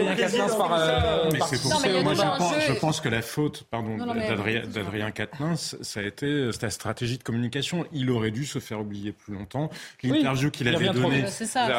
Adrien Quatennens par, euh, Mais c'est pour Non, ça moi, je, pense, enjeux. je pense que la faute pardon, d'Adrien, Quatennens, ça a été sa stratégie de communication. Il aurait dû se faire oublier plus longtemps. L'interview qu'il il avait donnée,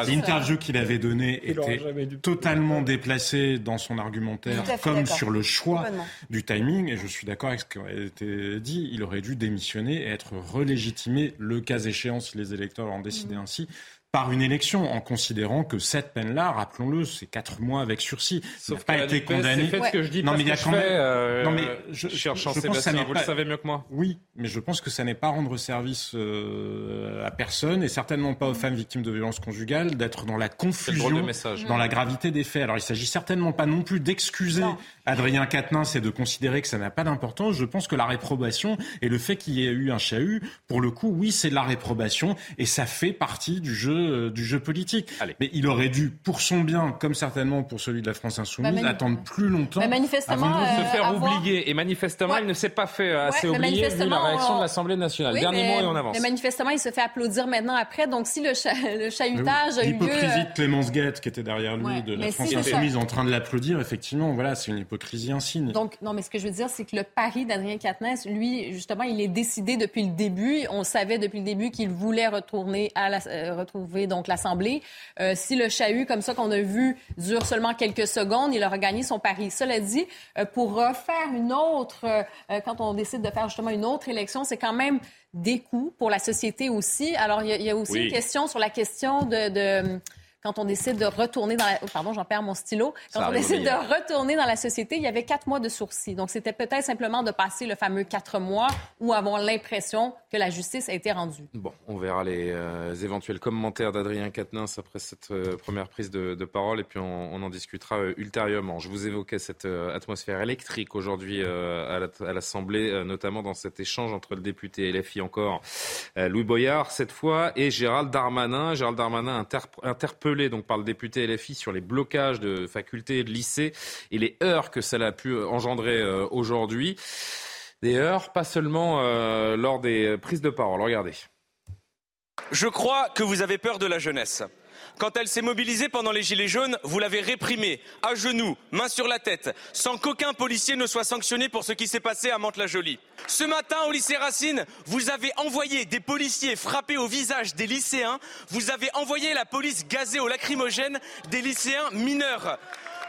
l'interview qu'il avait donnée était totalement déplacée dans son argumentaire, comme sur le choix du timing. Et je suis d'accord avec ce qui a été dit. Il aurait dû démissionner et être relégitimé, le cas échéant, si les électeurs en décidaient Mm. ainsi par une élection, en considérant que cette peine-là, rappelons-le, c'est quatre mois avec sursis. N'a pas été NUPES, condamné. c'est ce que je dis, Non, mais il y a quand je même- euh, Non, mais je- cherchant je pense que ça Sébastien, n'est vous pas- le savez mieux que moi. Oui, mais je pense que ça n'est pas rendre service euh, à personne et certainement pas aux femmes victimes de violences conjugales d'être dans la confusion, message. dans la gravité des faits. Alors il s'agit certainement pas non plus d'excuser Adrien Quatennens et de considérer que ça n'a pas d'importance. Je pense que la réprobation et le fait qu'il y ait eu un chahut, pour le coup, oui, c'est de la réprobation et ça fait partie du jeu, euh, du jeu politique. Allez. Mais il aurait dû, pour son bien, comme certainement pour celui de la France insoumise, Bah, attendre plus longtemps. Bah, manifestement, avant de- euh, se faire avoir- oublier. Et manifestement, Ouais. il ne s'est pas fait euh, assez Ouais, oublier vu la réaction on- de l'Assemblée nationale. Oui, Dernier mais- mot et on avance. Mais manifestement, il se fait applaudir maintenant après. Donc, si le, cha- le chahutage a eu lieu. L'hypocrisie de Clémence Guette, qui était derrière lui, Ouais, de la mais France si, insoumise, en train de l'applaudir, effectivement, voilà, c'est une hypocrisie insigne. Donc, non, mais ce que je veux dire, c'est que le pari d'Adrien Quatennens, lui, justement, il est décidé depuis le début. On savait depuis le début qu'il voulait retourner à la, euh, retrouver donc l'Assemblée. Euh, si le chahut, comme ça qu'on a vu, dure seulement quelques secondes, il aura gagné son pari. Cela dit, euh, pour refaire une autre, euh, quand on décide de faire justement une autre élection, c'est quand même des coûts pour la société aussi. Alors, il y a, il y a aussi Oui. une question sur la question de, de quand on décide de retourner dans la... Oh, pardon, j'en perds mon stylo. Quand on décide de retourner dans la société, il y avait quatre mois de sursis. Donc, c'était peut-être simplement de passer le fameux quatre mois ou avoir l'impression que la justice a été rendue. Bon, on verra les euh, éventuels commentaires d'Adrien Quatennens après cette euh, première prise de, parole et puis on, en discutera euh, ultérieurement. Je vous évoquais cette atmosphère électrique aujourd'hui à l'Assemblée, notamment dans cet échange entre le député LFI encore, Louis Boyard cette fois, et Gérald Darmanin. Gérald Darmanin interpellé donc par le député LFI sur les blocages de facultés et de lycées et les heures que cela a pu engendrer aujourd'hui. Des heures, pas seulement lors des prises de parole. Regardez. Je crois que vous avez peur de la jeunesse. Quand elle s'est mobilisée pendant les Gilets jaunes, vous l'avez réprimée, à genoux, main sur la tête, sans qu'aucun policier ne soit sanctionné pour ce qui s'est passé à Mantes-la-Jolie. Ce matin, au lycée Racine, vous avez envoyé des policiers frapper au visage des lycéens, vous avez envoyé la police gazer au lacrymogène des lycéens mineurs.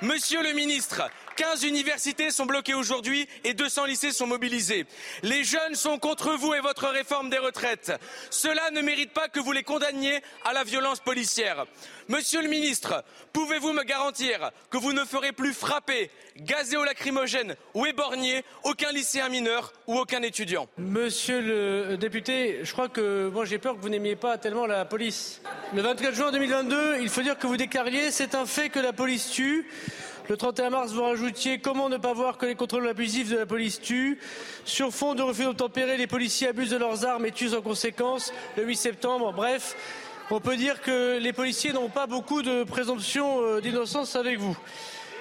Monsieur le ministre, 15 universités sont bloquées aujourd'hui et 200 lycées sont mobilisés. Les jeunes sont contre vous et votre réforme des retraites. Cela ne mérite pas que vous les condamniez à la violence policière. Monsieur le ministre, pouvez-vous me garantir que vous ne ferez plus frapper, gazer au lacrymogène ou éborgner aucun lycéen mineur ou aucun étudiant? Monsieur le député, je crois que moi j'ai peur que vous n'aimiez pas tellement la police. Le 24 juin 2022, il faut dire que vous déclariez c'est un fait que la police tue. Le 31 mars, vous rajoutiez comment ne pas voir que les contrôles abusifs de la police tuent. Sur fond de refus d'obtempérer, les policiers abusent de leurs armes et tuent en conséquence. Le 8 septembre, bref, on peut dire que les policiers n'ont pas beaucoup de présomption euh, d'innocence avec vous.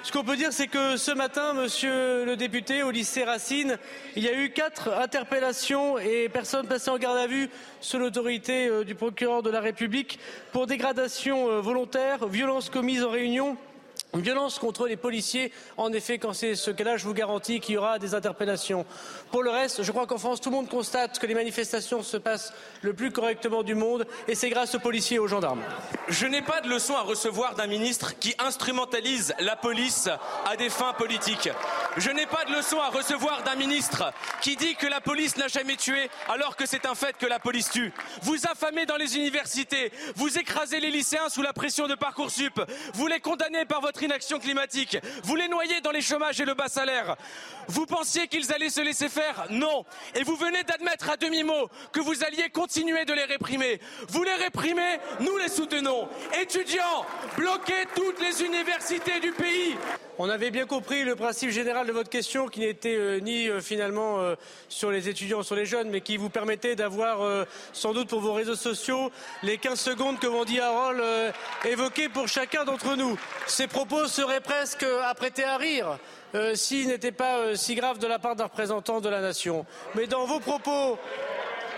Ce qu'on peut dire, c'est que ce matin, monsieur le député, au lycée Racine, il y a eu quatre interpellations et personnes passées en garde à vue sous l'autorité euh, du procureur de la République pour dégradation euh, volontaire, violence commise en réunion Violence contre les policiers, en effet, quand c'est ce cas-là, je vous garantis qu'il y aura des interpellations. Pour le reste, je crois qu'en France, tout le monde constate que les manifestations se passent le plus correctement du monde, et c'est grâce aux policiers et aux gendarmes. Je n'ai pas de leçon à recevoir d'un ministre qui instrumentalise la police à des fins politiques. Je n'ai pas de leçon à recevoir d'un ministre qui dit que la police n'a jamais tué, alors que c'est un fait que la police tue. Vous affamez dans les universités, vous écrasez les lycéens sous la pression de Parcoursup, vous les condamnez par votre inaction climatique. Vous les noyez dans les chômages et le bas salaire. Vous pensiez qu'ils allaient se laisser faire Non. Et vous venez d'admettre à demi-mot que vous alliez continuer de les réprimer. Vous les réprimez, nous les soutenons. Étudiants, bloquez toutes les universités du pays. On avait bien compris le principe général de votre question qui n'était euh, ni euh, finalement euh, sur les étudiants, sur les jeunes, mais qui vous permettait d'avoir sans doute pour vos réseaux sociaux les 15 secondes que dit Harold évoquées pour chacun d'entre nous. Ces propos seraient presque apprêtés à rire. s'ils n'étaient pas si graves de la part d'un représentant de la nation. Mais dans vos propos,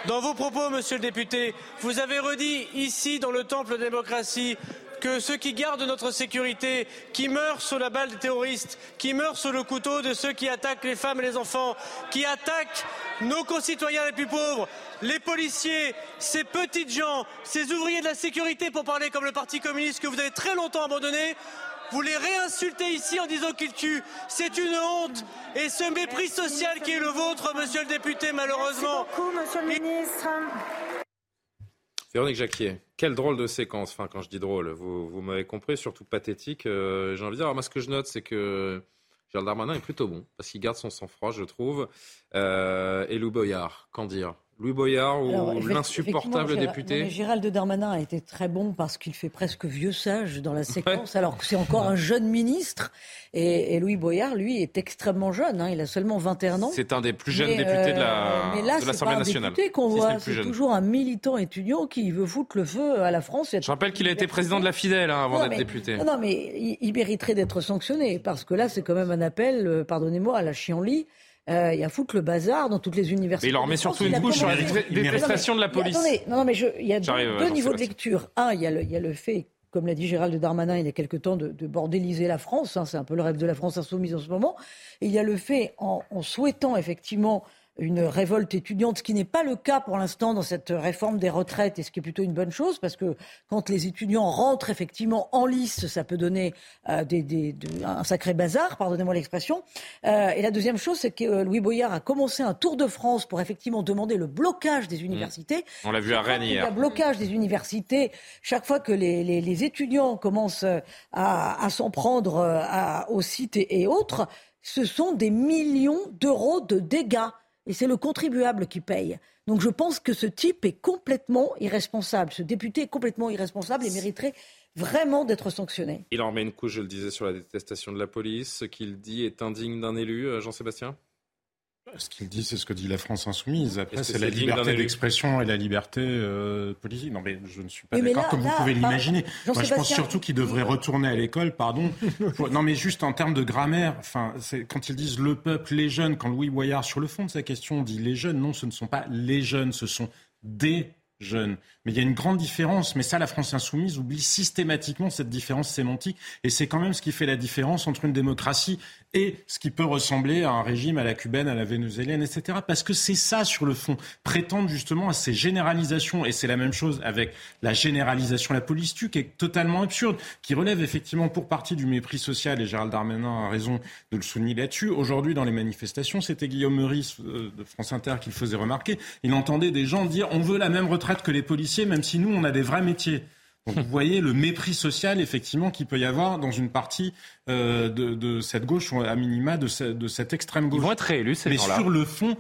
dans vos propos, monsieur le député, vous avez redit ici, dans le temple de la démocratie, que ceux qui gardent notre sécurité, qui meurent sous la balle des terroristes, qui meurent sous le couteau de ceux qui attaquent les femmes et les enfants, qui attaquent nos concitoyens les plus pauvres, les policiers, ces petites gens, ces ouvriers de la sécurité, pour parler comme le Parti communiste que vous avez très longtemps abandonné, vous les réinsultez ici en disant qu'ils tuent. C'est une honte. Et ce mépris social qui est le vôtre, monsieur le député, malheureusement. Merci beaucoup, monsieur le ministre. Véronique Jacquier, quelle drôle de séquence. Quand je dis drôle, vous, vous m'avez compris, surtout pathétique. Euh, j'ai envie de dire, ce que je note, c'est que Gérald Darmanin est plutôt bon, parce qu'il garde son sang-froid, je trouve. Euh, et Lou Boyard, qu'en dire? Louis Boyard ou l'insupportable député Gérald Darmanin a été très bon parce qu'il fait presque vieux sage dans la séquence, alors que c'est encore un jeune ministre. Et, Louis Boyard, lui, est extrêmement jeune. Hein, il a seulement 21 ans. C'est un des plus jeunes députés de la, euh, de l'Assemblée nationale. député qu'on voit. C'est toujours un militant étudiant qui veut foutre le feu à la France. Je rappelle qu'il a été président de la Fidèle hein, avant d'être député. Non, mais il, mériterait d'être sanctionné parce que là, c'est quand même un appel, euh, pardonnez-moi, à la chienlit. Euh, il y a foutre le bazar dans toutes les universités. Mais il en remet surtout une couche sur la détestation de la police. Attendez, non, mais il y a deux, niveaux de lecture. Un, il y, a le, il y a le fait comme l'a dit Gérald Darmanin il y a quelque temps, de, bordéliser la France. Hein, c'est un peu le rêve de la France insoumise en ce moment. il y a le fait, en, souhaitant effectivement une révolte étudiante, ce qui n'est pas le cas pour l'instant dans cette réforme des retraites, et ce qui est plutôt une bonne chose, parce que quand les étudiants rentrent effectivement en lice, ça peut donner euh, des, un sacré bazar, pardonnez-moi l'expression. Euh, et la deuxième chose, c'est que Louis Boyard a commencé un tour de France pour effectivement demander le blocage des universités. Mmh. On l'a vu à Rennes hier. Le blocage des universités, chaque fois que les, les, étudiants commencent à, à s'en prendre à, aux sites et autres, ce sont des millions d'euros de dégâts. Et c'est le contribuable qui paye. Donc je pense que ce type est complètement irresponsable. Ce député est complètement irresponsable et mériterait vraiment d'être sanctionné. Il en remet une couche, je le disais, sur la détestation de la police. Ce qu'il dit est indigne d'un élu, euh, Jean-Sébastien? Ce qu'il dit, c'est ce que dit la France insoumise. Après, c'est la liberté d'expression et la liberté euh, politique. Non, mais je ne suis pas d'accord comme vous pouvez l'imaginer. Moi, je pense surtout qu'il devrait retourner à l'école, pardon. non, mais juste en termes de grammaire, enfin, quand ils disent le peuple, les jeunes, quand Louis Boyard, sur le fond de sa question, dit les jeunes, non, ce ne sont pas les jeunes, ce sont des jeunes. Mais il y a une grande différence, mais ça, la France insoumise oublie systématiquement cette différence sémantique, et c'est quand même ce qui fait la différence entre une démocratie et ce qui peut ressembler à un régime à la cubaine, à la vénézuélienne, etc. Parce que c'est ça, sur le fond, prétendre justement à ces généralisations, et c'est la même chose avec la généralisation, la police tue, qui est totalement absurde, qui relève effectivement pour partie du mépris social, et Gérald Darmanin a raison de le souligner là-dessus. Aujourd'hui, dans les manifestations, c'était Guillaume Meurice euh, de France Inter qui le faisait remarquer, il entendait des gens dire on veut la même retraite que les policiers même si nous, on a des vrais métiers. Donc vous voyez le mépris social, effectivement, qu'il peut y avoir dans une partie euh, de, cette gauche, à minima, de, de cette extrême gauche. Ils vont être réélus, ces Mais sur le fond,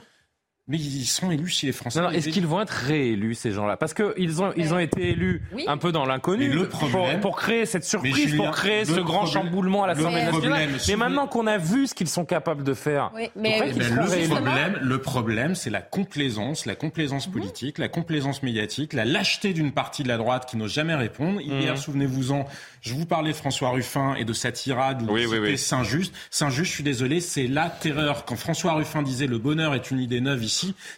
mais ils sont élus chez les Français. Est-ce qu'ils vont être réélus, ces gens-là? Parce qu'ils ont, ils ont été élus un peu dans l'inconnu pour, pour, créer cette surprise, pour créer ce grand chamboulement à l'Assemblée nationale. mais maintenant qu'on a vu ce qu'ils sont capables de faire, mais le, problème, le problème, c'est la complaisance, la complaisance politique, la complaisance médiatique, la lâcheté d'une partie de la droite qui n'ose jamais répondre. Hier, mhm. souvenez-vous-en, je vous parlais de François Ruffin et de sa tirade où c'était Saint-Just. Saint-Just, je suis désolé, c'est la terreur. Quand François Ruffin disait le bonheur est une idée neuve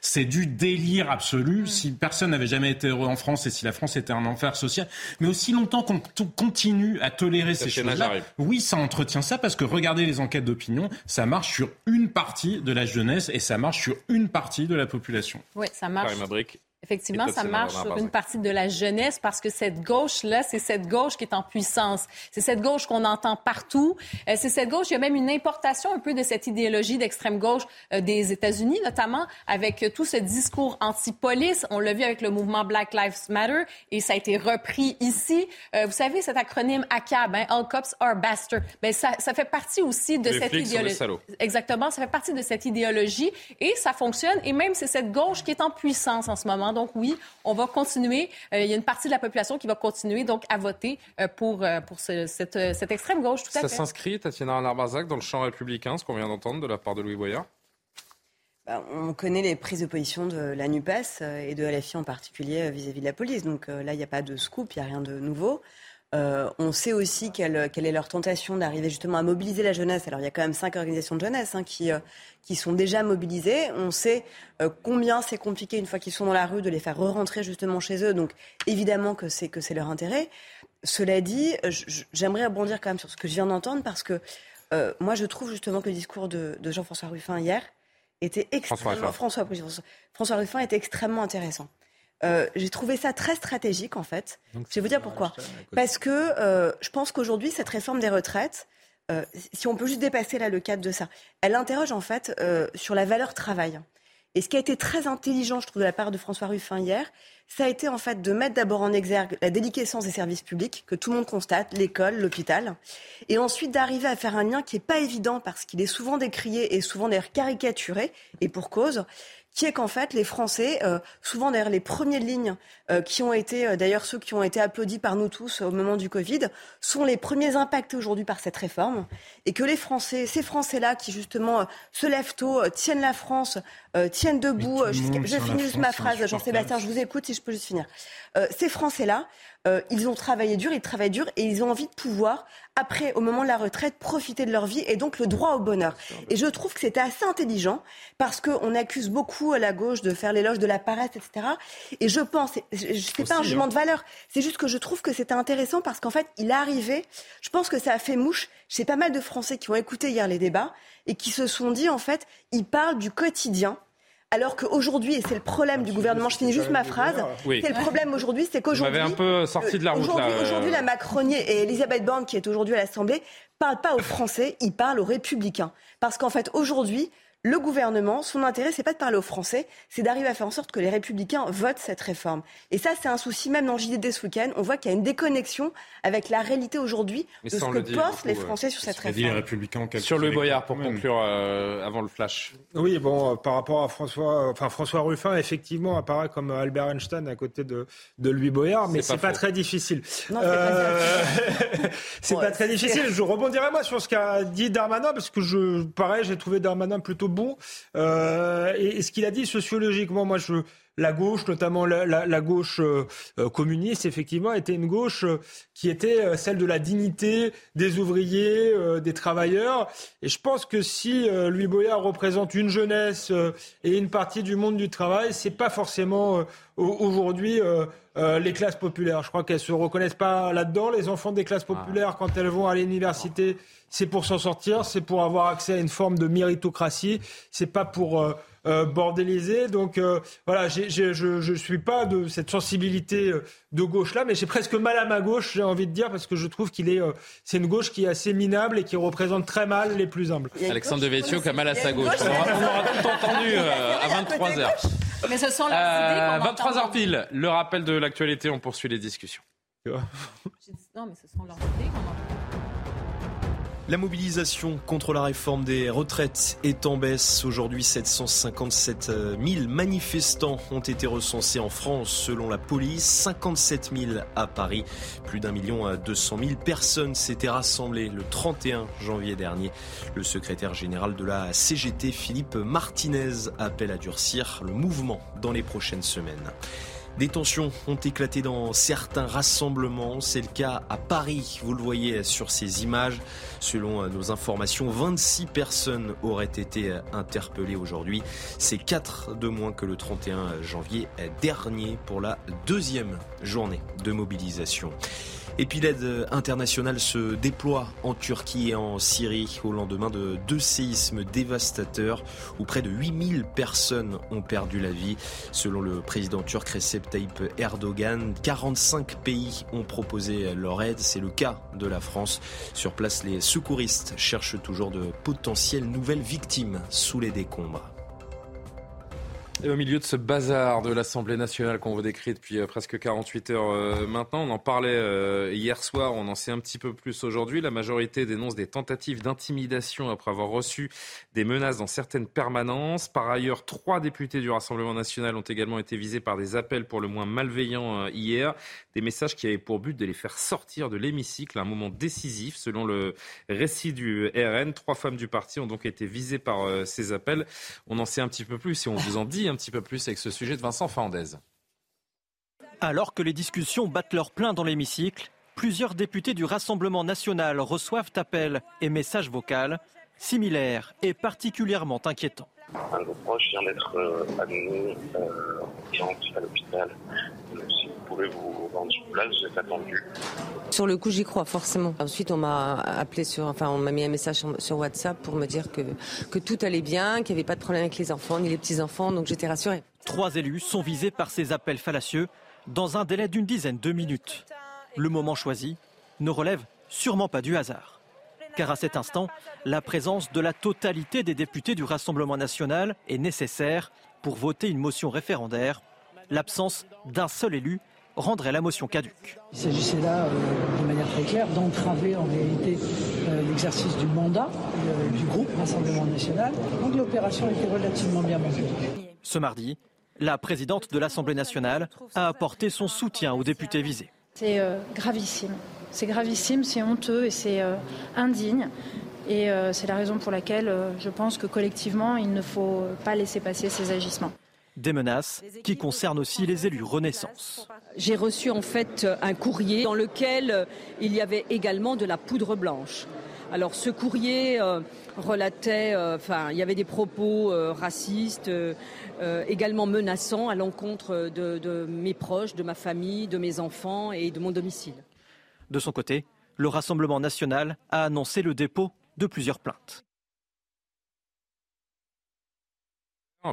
c'est du délire absolu. Mm. Si personne n'avait jamais été heureux en France et si la France était un enfer social, mais aussi longtemps qu'on continue à tolérer ces choses-là, oui, ça entretient ça parce que regardez les enquêtes d'opinion, ça marche sur une partie de la jeunesse et ça marche sur une partie de la population. Oui, ça marche. Effectivement, ça marche sur une partie de la jeunesse parce que cette gauche-là, c'est cette gauche qui est en puissance. C'est cette gauche qu'on entend partout. Euh, c'est cette gauche, il y a même une importation un peu de cette idéologie d'extrême gauche euh, des États-Unis, notamment avec euh, tout ce discours anti-police. On l'a vu avec le mouvement Black Lives Matter et ça a été repris ici. Vous savez, cet acronyme ACAB, hein, All Cops Are Bastards, ben, ça, ça fait partie aussi de cette idéologie. Exactement, ça fait partie de cette idéologie et ça fonctionne. Et même c'est cette gauche qui est en puissance en ce moment. Donc oui, on va continuer. Euh, il y a une partie de la population qui va continuer donc à voter euh, pour, euh, pour cette, extrême gauche. Tout à Ça s'inscrit, Tatiana Larbazac, dans le champ républicain, ce qu'on vient d'entendre de la part de Louis Boyard? Bah, on connaît les prises de position de la NUPES et de LFI en particulier vis-à-vis de la police. Donc là, il n'y a pas de scoop, il n'y a rien de nouveau. Euh, on sait aussi quelle, est leur tentation d'arriver justement à mobiliser la jeunesse. Alors il y a quand même cinq organisations de jeunesse hein, qui, euh, qui sont déjà mobilisées. On sait euh, combien c'est compliqué une fois qu'ils sont dans la rue de les faire re-rentrer justement chez eux. Donc évidemment que c'est que c'est leur intérêt. Cela dit, j'aimerais rebondir quand même sur ce que je viens d'entendre parce que moi je trouve justement que le discours de, Jean-François Ruffin hier était extrêmement François, François Ruffin était extrêmement intéressant. Euh, j'ai trouvé ça très stratégique en fait. je vais vous dire pourquoi. Parce que euh, je pense qu'aujourd'hui, cette réforme des retraites, euh, si on peut juste dépasser là le cadre de ça, elle interroge en fait sur la valeur travail. Et ce qui a été très intelligent, je trouve, de la part de François Ruffin hier, ça a été en fait de mettre d'abord en exergue la déliquescence des services publics, que tout le monde constate, l'école, l'hôpital, et ensuite d'arriver à faire un lien qui n'est pas évident parce qu'il est souvent décrié et souvent d'ailleurs caricaturé, et pour cause, qui est qu'en fait, les Français, euh, souvent d'ailleurs les premières lignes euh, qui ont été, euh, d'ailleurs ceux qui ont été applaudis par nous tous au moment du Covid, sont les premiers impactés aujourd'hui par cette réforme, et que les Français, ces Français-là qui justement se lèvent tôt, tiennent la France, tiennent debout, je finis juste ma phrase, Jean-Sébastien, je vous écoute si je peux juste finir. ces Français-là, ils ont travaillé dur, ils travaillent dur, et ils ont envie de pouvoir après, au moment de la retraite, profiter de leur vie et donc le droit au bonheur. Et je trouve que c'était assez intelligent parce qu'on accuse beaucoup à la gauche de faire l'éloge de la paresse, etc. Et je pense, c'est pas un jugement hein. de valeur, c'est juste que je trouve que c'était intéressant parce qu'en fait, il est arrivé, je pense que ça a fait mouche chez pas mal de Français qui ont écouté hier les débats et qui se sont dit, en fait, il parle du quotidien alors qu'aujourd'hui, et c'est le problème du gouvernement, je finis juste ma phrase, c'est le problème aujourd'hui, c'est qu'aujourd'hui... un peu sorti de la route Aujourd'hui, la Macronie et Elisabeth Borne, qui est aujourd'hui à l'Assemblée, parlent pas aux Français, ils parlent aux Républicains. Parce qu'en fait, aujourd'hui, le gouvernement, son intérêt, c'est pas de parler aux Français, c'est d'arriver à faire en sorte que les Républicains votent cette réforme. Et ça, c'est un souci même dans le JDD ce week-end. On voit qu'il y a une déconnexion avec la réalité aujourd'hui de ce que pensent les Français sur cette réforme. Les Républicains sur le Boyard, pour conclure euh, avant le flash. Oui, bon, euh, par rapport à François, enfin François Ruffin, effectivement, apparaît comme Albert Einstein à côté de, de Louis Boyard, mais c'est pas, pas très difficile. Non, c'est euh... pas, pas très difficile. Je rebondirai moi sur ce qu'a dit Darmanin, parce que je, pareil, j'ai trouvé Darmanin plutôt bon. Euh, et, ce qu'il a dit sociologiquement, moi, je, la gauche, notamment la, gauche euh, euh, communiste, effectivement, était une gauche qui était celle de la dignité des ouvriers, des travailleurs. Et je pense que si Louis Boyard représente une jeunesse et une partie du monde du travail, c'est pas forcément aujourd'hui les classes populaires. Je crois qu'elles se reconnaissent pas là-dedans. Les enfants des classes populaires, quand elles vont à l'université, c'est pour s'en sortir, c'est pour avoir accès à une forme de méritocratie, c'est pas pour euh, euh, bordéliser. Donc euh, voilà, je ne suis pas de cette sensibilité de gauche là, mais j'ai presque mal à ma gauche, j'ai envie de dire, parce que je trouve qu'il est, c'est une gauche qui est assez minable et qui représente très mal les plus humbles. Alexandre Devecchio qui a mal à sa gauche. On aura, tout entendu à 23 h Mais ce sont 23 h pile. Le rappel de l'actualité, on poursuit les discussions. Non, mais ce sont leurs idées qu'on entend. La mobilisation contre la réforme des retraites est en baisse. Aujourd'hui, 757 000 manifestants ont été recensés en France selon la police, 57 000 à Paris. Plus d'un million deux cent mille personnes s'étaient rassemblées le 31 janvier dernier. Le secrétaire général de la CGT, Philippe Martinez, appelle à durcir le mouvement dans les prochaines semaines. Des tensions ont éclaté dans certains rassemblements. C'est le cas à Paris. Vous le voyez sur ces images. Selon nos informations, 26 personnes auraient été interpellées aujourd'hui. C'est 4 de moins que le 31 janvier dernier pour la deuxième journée de mobilisation. Et puis l'aide internationale se déploie en Turquie et en Syrie au lendemain de deux séismes dévastateurs où près de 8000 personnes ont perdu la vie. Selon le président turc Recep Tayyip Erdogan, 45 pays ont proposé leur aide. C'est le cas de la France. Sur place, les secouristes cherchent toujours de potentielles nouvelles victimes sous les décombres. Et au milieu de ce bazar de l'Assemblée nationale qu'on vous décrit depuis euh, presque 48 heures euh, maintenant, on en parlait euh, hier soir, on en sait un petit peu plus aujourd'hui. La majorité dénonce des tentatives d'intimidation après avoir reçu des menaces dans certaines permanences. Par ailleurs, trois députés du Rassemblement national ont également été visés par des appels pour le moins malveillants hier. Des messages qui avaient pour but de les faire sortir de l'hémicycle à un moment décisif. Selon le récit du RN, trois femmes du parti ont donc été visées par ces appels. On en sait un petit peu plus et on vous en dit un petit peu plus avec ce sujet de Vincent Fandez. Alors que les discussions battent leur plein dans l'hémicycle, plusieurs députés du Rassemblement national reçoivent appels et messages vocaux similaires et particulièrement inquiétants. Un de vos proches vient d'être euh, admis euh, à l'hôpital. Si vous pouvez vous rendre sur place, vous êtes attendu. Sur le coup, j'y crois forcément. Ensuite, on m'a appelé sur, enfin, on m'a mis un message sur, WhatsApp pour me dire que, que tout allait bien, qu'il n'y avait pas de problème avec les enfants ni les petits-enfants, donc j'étais rassurée. Trois élus sont visés par ces appels fallacieux dans un délai d'une dizaine de minutes. Le moment choisi ne relève sûrement pas du hasard car à cet instant, la présence de la totalité des députés du Rassemblement national est nécessaire pour voter une motion référendaire. L'absence d'un seul élu rendrait la motion caduque. Il s'agissait là, euh, de manière très claire, d'entraver en réalité euh, l'exercice du mandat euh, du groupe Rassemblement national. Donc l'opération était relativement bien montée. Ce mardi, la présidente de l'Assemblée nationale a apporté son soutien aux députés visés. C'est gravissime. C'est gravissime, c'est honteux et c'est euh, indigne. Et euh, c'est la raison pour laquelle euh, je pense que collectivement, il ne faut pas laisser passer ces agissements. Des menaces qui concernent aussi les élus Renaissance. J'ai reçu en fait un courrier dans lequel il y avait également de la poudre blanche. Alors ce courrier relatait, enfin il y avait des propos racistes, également menaçants à l'encontre de mes proches, de ma famille, de mes enfants et de mon domicile. De son côté, le Rassemblement national a annoncé le dépôt de plusieurs plaintes.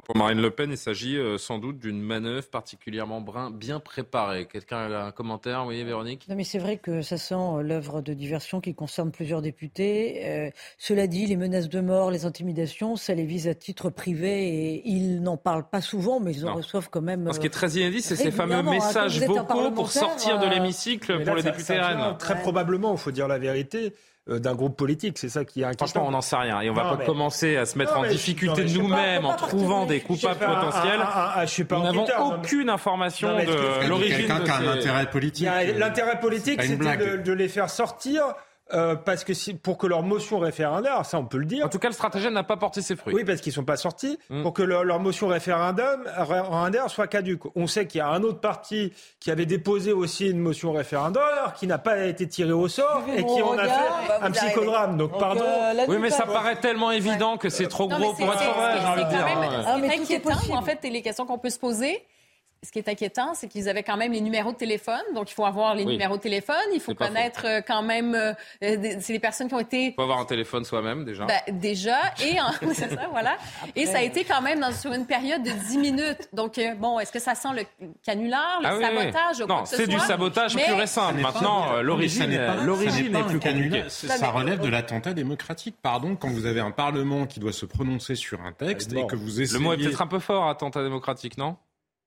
Pour Marine Le Pen, il s'agit euh, sans doute d'une manœuvre particulièrement bien préparée. Quelqu'un a un commentaire, oui, Véronique? Non, mais c'est vrai que ça sent euh, l'œuvre de diversion qui concerne plusieurs députés. Euh, cela dit, les menaces de mort, les intimidations, ça les vise à titre privé et ils n'en parlent pas souvent, mais ils en reçoivent quand même. ce qui est très inédit, c'est ces fameux messages vocaux pour sortir de l'hémicycle pour les députés RN. Très probablement, il faut dire la vérité. Euh, d'un groupe politique. C'est ça qui est inquiétant. Franchement, on n'en sait rien. Et on ne va pas commencer à se mettre en difficulté nous-mêmes en trouvant des coupables potentiels. nous n'avons aucune information de l'origine de Quelqu'un qui a un intérêt politique. L'intérêt politique, c'était de les faire sortir euh, parce que si, pour que leur motion référendaire, ça on peut le dire. En tout cas, le stratagème n'a pas porté ses fruits. Oui, parce qu'ils sont pas sortis. Mm. Pour que leur, motion référendaire soit caduque. On sait qu'il y a un autre parti qui avait déposé aussi une motion référendaire qui n'a pas été tiré au sort et qui en a fait un psychodrame. Donc, pardon. Euh, oui, mais ça paraît tellement évident que c'est trop gros pour être vrai, j'ai envie de dire. Ah, mais inquiétant, en fait, les questions qu'on peut se poser ce qui est inquiétant, c'est qu'ils avaient quand même les numéros de téléphone. Donc, il faut avoir les numéros de téléphone. Il faut connaître euh, quand même. Euh, c'est les personnes qui ont été. Il faut avoir un téléphone soi-même déjà. Ben, déjà. Et ça, voilà. Et ça a été quand même dans, sur une période de 10 minutes. Donc, euh, bon, est-ce que ça sent le canular, le ah sabotage oui, Non, c'est du sabotage pur et simple. Maintenant, l'origine, l'origine n'est plus compliquée. Ça relève de l'attentat démocratique. Pardon, quand vous avez un Parlement qui doit se prononcer sur un texte et que vous essayez. Le mot est peut-être un peu fort, attentat démocratique, non?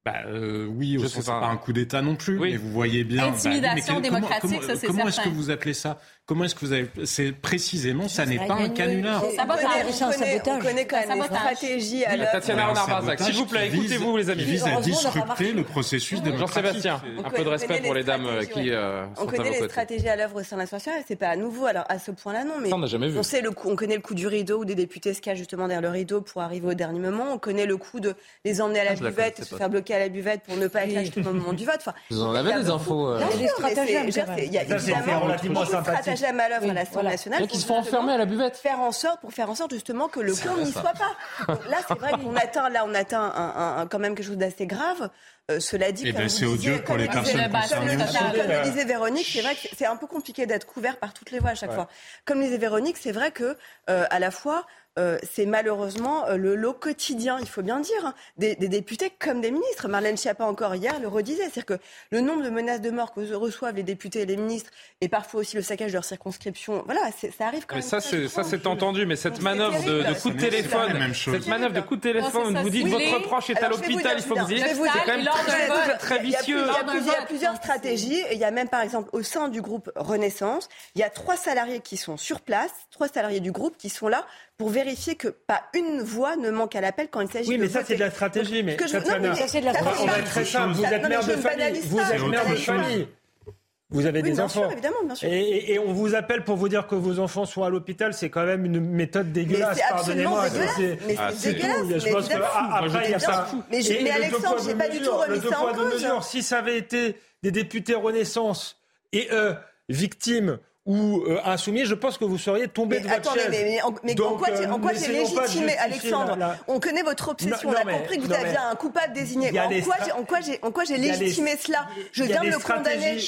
Bah, euh, oui, c'est pas. un coup d'État non plus, mais vous voyez bien. Bah Intimidation démocratique, ça c'est Comment est-ce que vous appelez ça? Comment est-ce que vous avez C'est précisément, ça n'est pas un canular. On connaît, on connaît quand même les stratégies à l'œuvre. Tatiana Renard-Barzac, s'il vous plaît, écoutez-vous les amis. Qui vise à disrupter le processus démocratique. Jean-Sébastien, un peu de respect pour les dames qui On connaît les stratégies à l'œuvre au sein de l'Assemblée nationale, c'est pas à nouveau, alors à ce point-là non, mais on sait le coup, on connaît le coup du rideau où des députés se cachent justement derrière le rideau pour arriver au dernier moment. On connaît le coup de les emmener à la ah, buvette, se faire bloquer à la buvette pour ne pas être au moment du vote. Vous en avez des infos euh. Il y a des stratagèmes. Il y a évidemment des stratagèmes à l'œuvre à l'Assemblée nationale. Qui se font enfermer à la buvette. Faire en sorte, pour faire en sorte justement que le con n'y soit pas. Là, c'est vrai qu'on atteint, là, on atteint quand même quelque chose d'assez grave. Euh, cela dit, eh ben, c'est odieux pour les concernées. Comme le disait Véronique, c'est vrai que c'est un peu compliqué d'être couvert par toutes les voies à chaque fois. Comme le disait Véronique, c'est vrai que euh, à la fois euh, c'est malheureusement euh, le lot quotidien, il faut bien dire, hein, des, députés comme des ministres. Marlène Schiappa encore hier le redisait, c'est-à-dire que le nombre de menaces de mort que reçoivent les députés et les ministres, et parfois aussi le saccage de leur circonscription, voilà, ça arrive quand mais même. Ça, c'est, ça, c'est entendu, mais cette manœuvre de, de, coup de téléphone, cette manœuvre de coup de téléphone, vous dites votre proche est à l'hôpital, il faut que vous y c'est quand même très, très vicieux. Il y a plusieurs stratégies, il y a même par exemple au sein du groupe Renaissance, il y a trois salariés qui sont sur place, trois salariés du groupe qui sont là pour vérifier que pas une voix ne manque à l'appel quand il s'agit de. Oui, mais ça, c'est de la stratégie. Mais, ça, c'est de la stratégie. On va être très simple. Vous êtes mère de famille. Vous êtes mère de famille. Vous avez des enfants. évidemment, bien sûr. Et, et, on vous appelle pour vous dire que vos enfants sont à l'hôpital, c'est quand même une méthode dégueulasse, pardonnez-moi. Mais c'est dégueulasse. Je pense qu'après, il y a ça. Mais, mais Alexandre, j'ai pas du tout remis ça en cause. Si ça avait été des députés Renaissance et eux, victimes ou euh, insoumis, je pense que vous seriez tombé de votre attendez, chaise. Mais, mais, mais en quoi, euh, en quoi c'est légitimé, Alexandre On connaît votre obsession. on a compris que vous aviez un coupable désigné. En quoi, en quoi j'ai légitimé cela Je viens de le condamner.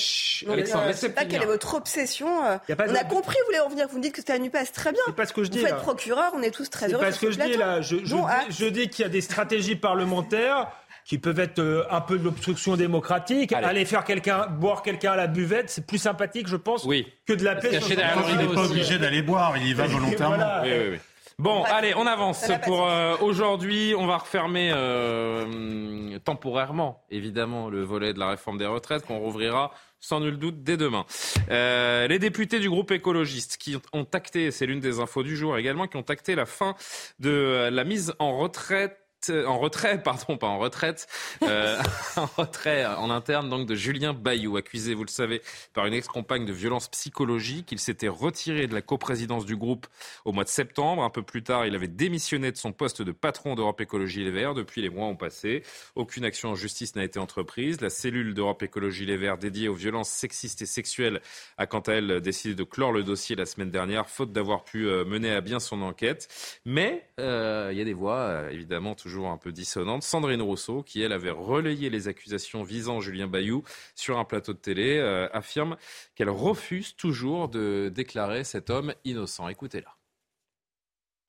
Alexandre, je ne sais pas quelle est votre obsession. Euh. On a compris, vous voulez en venir. Vous me dites que c'était à NUPES. Très bien. C'est pas ce que je dis. Vous faites procureur, on est tous très heureux. C'est pas ce que je dis là. Je dis qu'il y a des stratégies parlementaires qui peuvent être euh, un peu de l'obstruction démocratique. Aller faire quelqu'un, boire quelqu'un à la buvette, c'est plus sympathique, je pense, que de la paix. Il n'est pas obligé d'aller boire, il y va volontairement. Oui, oui, Bon, allez, on avance pour euh, aujourd'hui. On va refermer euh, temporairement, évidemment, le volet de la réforme des retraites qu'on rouvrira sans nul doute dès demain. les députés du groupe écologiste qui ont acté, c'est l'une des infos du jour également, qui ont acté la fin de la mise en retraite en retrait, pardon, pas en retraite, euh, en retrait en interne donc de Julien Bayou, accusé, vous le savez, par une ex-compagne de violence psychologique. Il s'était retiré de la coprésidence du groupe au mois de septembre. Un peu plus tard, il avait démissionné de son poste de patron d'Europe Écologie Les Verts. Depuis, les mois ont passé. Aucune action en justice n'a été entreprise. La cellule d'Europe Écologie Les Verts dédiée aux violences sexistes et sexuelles a quant à elle décidé de clore le dossier la semaine dernière, faute d'avoir pu euh, mener à bien son enquête. Mais euh, il y a des voix, évidemment, toujours toujours un peu dissonante. Sandrine Rousseau, qui elle avait relayé les accusations visant Julien Bayou sur un plateau de télé, euh, affirme qu'elle refuse toujours de déclarer cet homme innocent. Écoutez-la.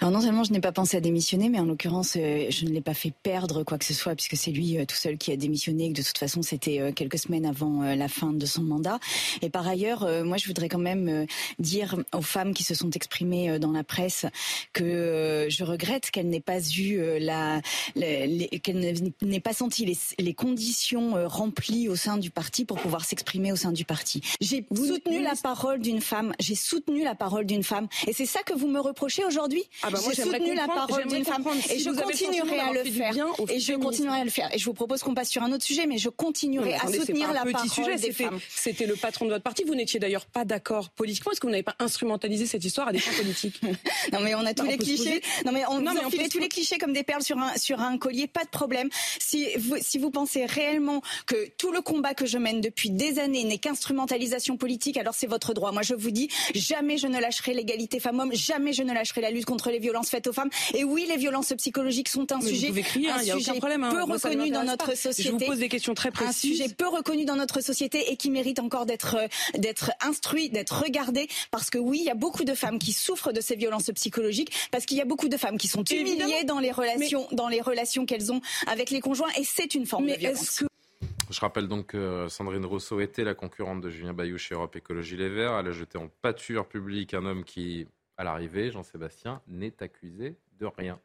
Alors non seulement je n'ai pas pensé à démissionner, mais en l'occurrence, euh, je ne l'ai pas fait perdre quoi que ce soit, puisque c'est lui euh, tout seul qui a démissionné, et que de toute façon c'était euh, quelques semaines avant la fin de son mandat. Et par ailleurs, moi je voudrais quand même dire aux femmes qui se sont exprimées dans la presse que je regrette qu'elles n'aient pas eu la, qu'elles n'aient pas senti les, les, conditions remplies au sein du parti pour pouvoir s'exprimer au sein du parti. J'ai soutenu la parole d'une femme, j'ai soutenu la parole d'une femme, et c'est ça que vous me reprochez aujourd'hui? Ah bah j'ai soutenu la parole d'une femme et je continuerai à le faire. Et je continuerai à le faire. Et je vous propose qu'on passe sur un autre sujet, mais je continuerai à soutenir la parole des femmes. C'était le patron de votre parti. Vous n'étiez d'ailleurs pas d'accord politiquement. Est-ce que vous n'avez pas instrumentalisé cette histoire à des fins politiques? Non, mais on a tous les clichés. Non, mais on, on tous les clichés comme des perles sur un sur un collier. Pas de problème. Si vous si vous pensez réellement que tout le combat que je mène depuis des années n'est qu'instrumentalisation politique, alors c'est votre droit. Moi, je vous dis, jamais je ne lâcherai l'égalité femmes-hommes, jamais je ne lâcherai la lutte contre les violences faites aux femmes. Et oui, les violences psychologiques sont un sujet, crier, un sujet problème, hein. peu reconnu dans notre société. Je vous pose des questions très précises. Un sujet peu reconnu dans notre société et qui mérite encore d'être d'être instruit, d'être regardé, parce que oui, il y a beaucoup de femmes qui souffrent de ces violences psychologiques, parce qu'il y a beaucoup de femmes qui sont humiliées dans les relations, dans les relations qu'elles ont avec les conjoints, et c'est une forme de violence. Je rappelle donc que Sandrine Rousseau était la concurrente de Julien Bayou chez Europe Écologie Les Verts. Elle a jeté en pâture publique un homme qui, à l'arrivée, Jean-Sébastien, n'est accusé de rien.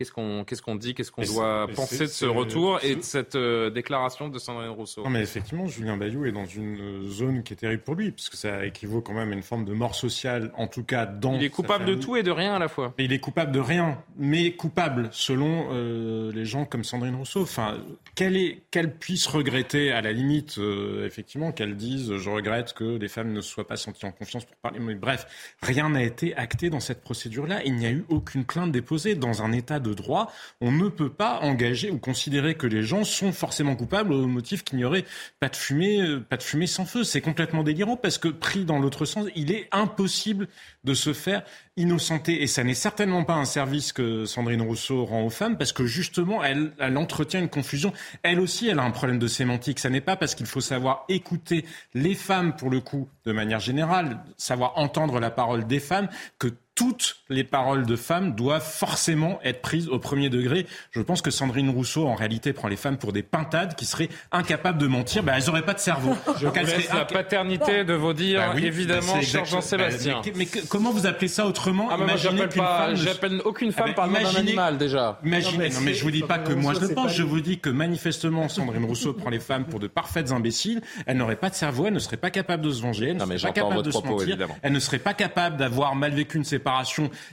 Qu'est-ce qu'on qu'est-ce qu'on dit, qu'est-ce qu'on doit penser de ce retour et de cette euh, déclaration de Sandrine Rousseau? Non, mais effectivement, Julien Bayou est dans une zone qui est terrible pour lui, puisque ça équivaut quand même à une forme de mort sociale, en tout cas dans. Il est coupable de tout et de rien à la fois. il est coupable de rien, mais coupable selon euh, les gens comme Sandrine Rousseau. Enfin, qu'elle est, qu'elle puisse regretter, à la limite, euh, effectivement, qu'elle dise, je regrette que les femmes ne soient pas senties en confiance pour parler. Mais bref, rien n'a été acté dans cette procédure-là. Il n'y a eu aucune plainte déposée dans un état de droit, on ne peut pas engager ou considérer que les gens sont forcément coupables au motif qu'il n'y aurait pas de fumée, euh, pas de fumée sans feu. C'est complètement délirant parce que pris dans l'autre sens, il est impossible de se faire innocenter. Et ça n'est certainement pas un service que Sandrine Rousseau rend aux femmes parce que justement, elle, elle entretient une confusion. Elle aussi, elle a un problème de sémantique. Ça n'est pas parce qu'il faut savoir écouter les femmes, pour le coup, de manière générale, savoir entendre la parole des femmes, que toutes les paroles de femmes doivent forcément être prises au premier degré. Je pense que Sandrine Rousseau, en réalité, prend les femmes pour des pintades qui seraient incapables de mentir. Ben, elles n'auraient pas de cerveau. Je vous laisse la paternité de vos dires, bah évidemment, bah, Jean-Sébastien. mais, comment vous appelez ça autrement ah, Imaginez qu'une femme... J'appelle aucune femme ah, par d'un animal, déjà. Imaginez, non, mais, je vous dis pas que moi je le pense, je vous dis que manifestement, Sandrine Rousseau prend les femmes pour de parfaites imbéciles. Elle n'aurait pas de cerveau, elle ne serait pas capable de se venger, elle ne serait pas capable de se mentir, elle ne serait pas capable d'avoir mal vécu une séparation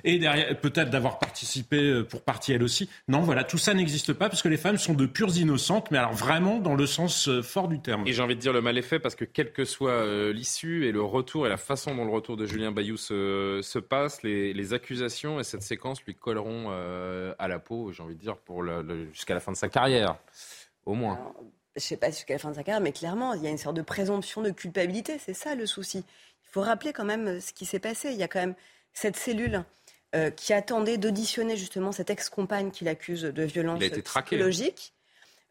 et derrière peut-être d'avoir participé euh, pour partie elle aussi. Non, voilà, tout ça n'existe pas parce que les femmes sont de pures innocentes, mais alors vraiment dans le sens euh, fort du terme. Et j'ai envie de dire le mal est fait parce que quelle que soit euh, l'issue et le retour et la façon dont le retour de Julien Bayou se, se passe, les, accusations et cette séquence lui colleront à la peau, j'ai envie de dire, pour jusqu'à la fin de sa carrière, au moins. je ne sais pas jusqu'à la fin de sa carrière, mais clairement, il y a une sorte de présomption de culpabilité. C'est ça le souci. Il faut rappeler quand même ce qui s'est passé. Il y a quand même cette cellule euh, qui attendait d'auditionner justement cette ex-compagne qu'il accuse de violence psychologique.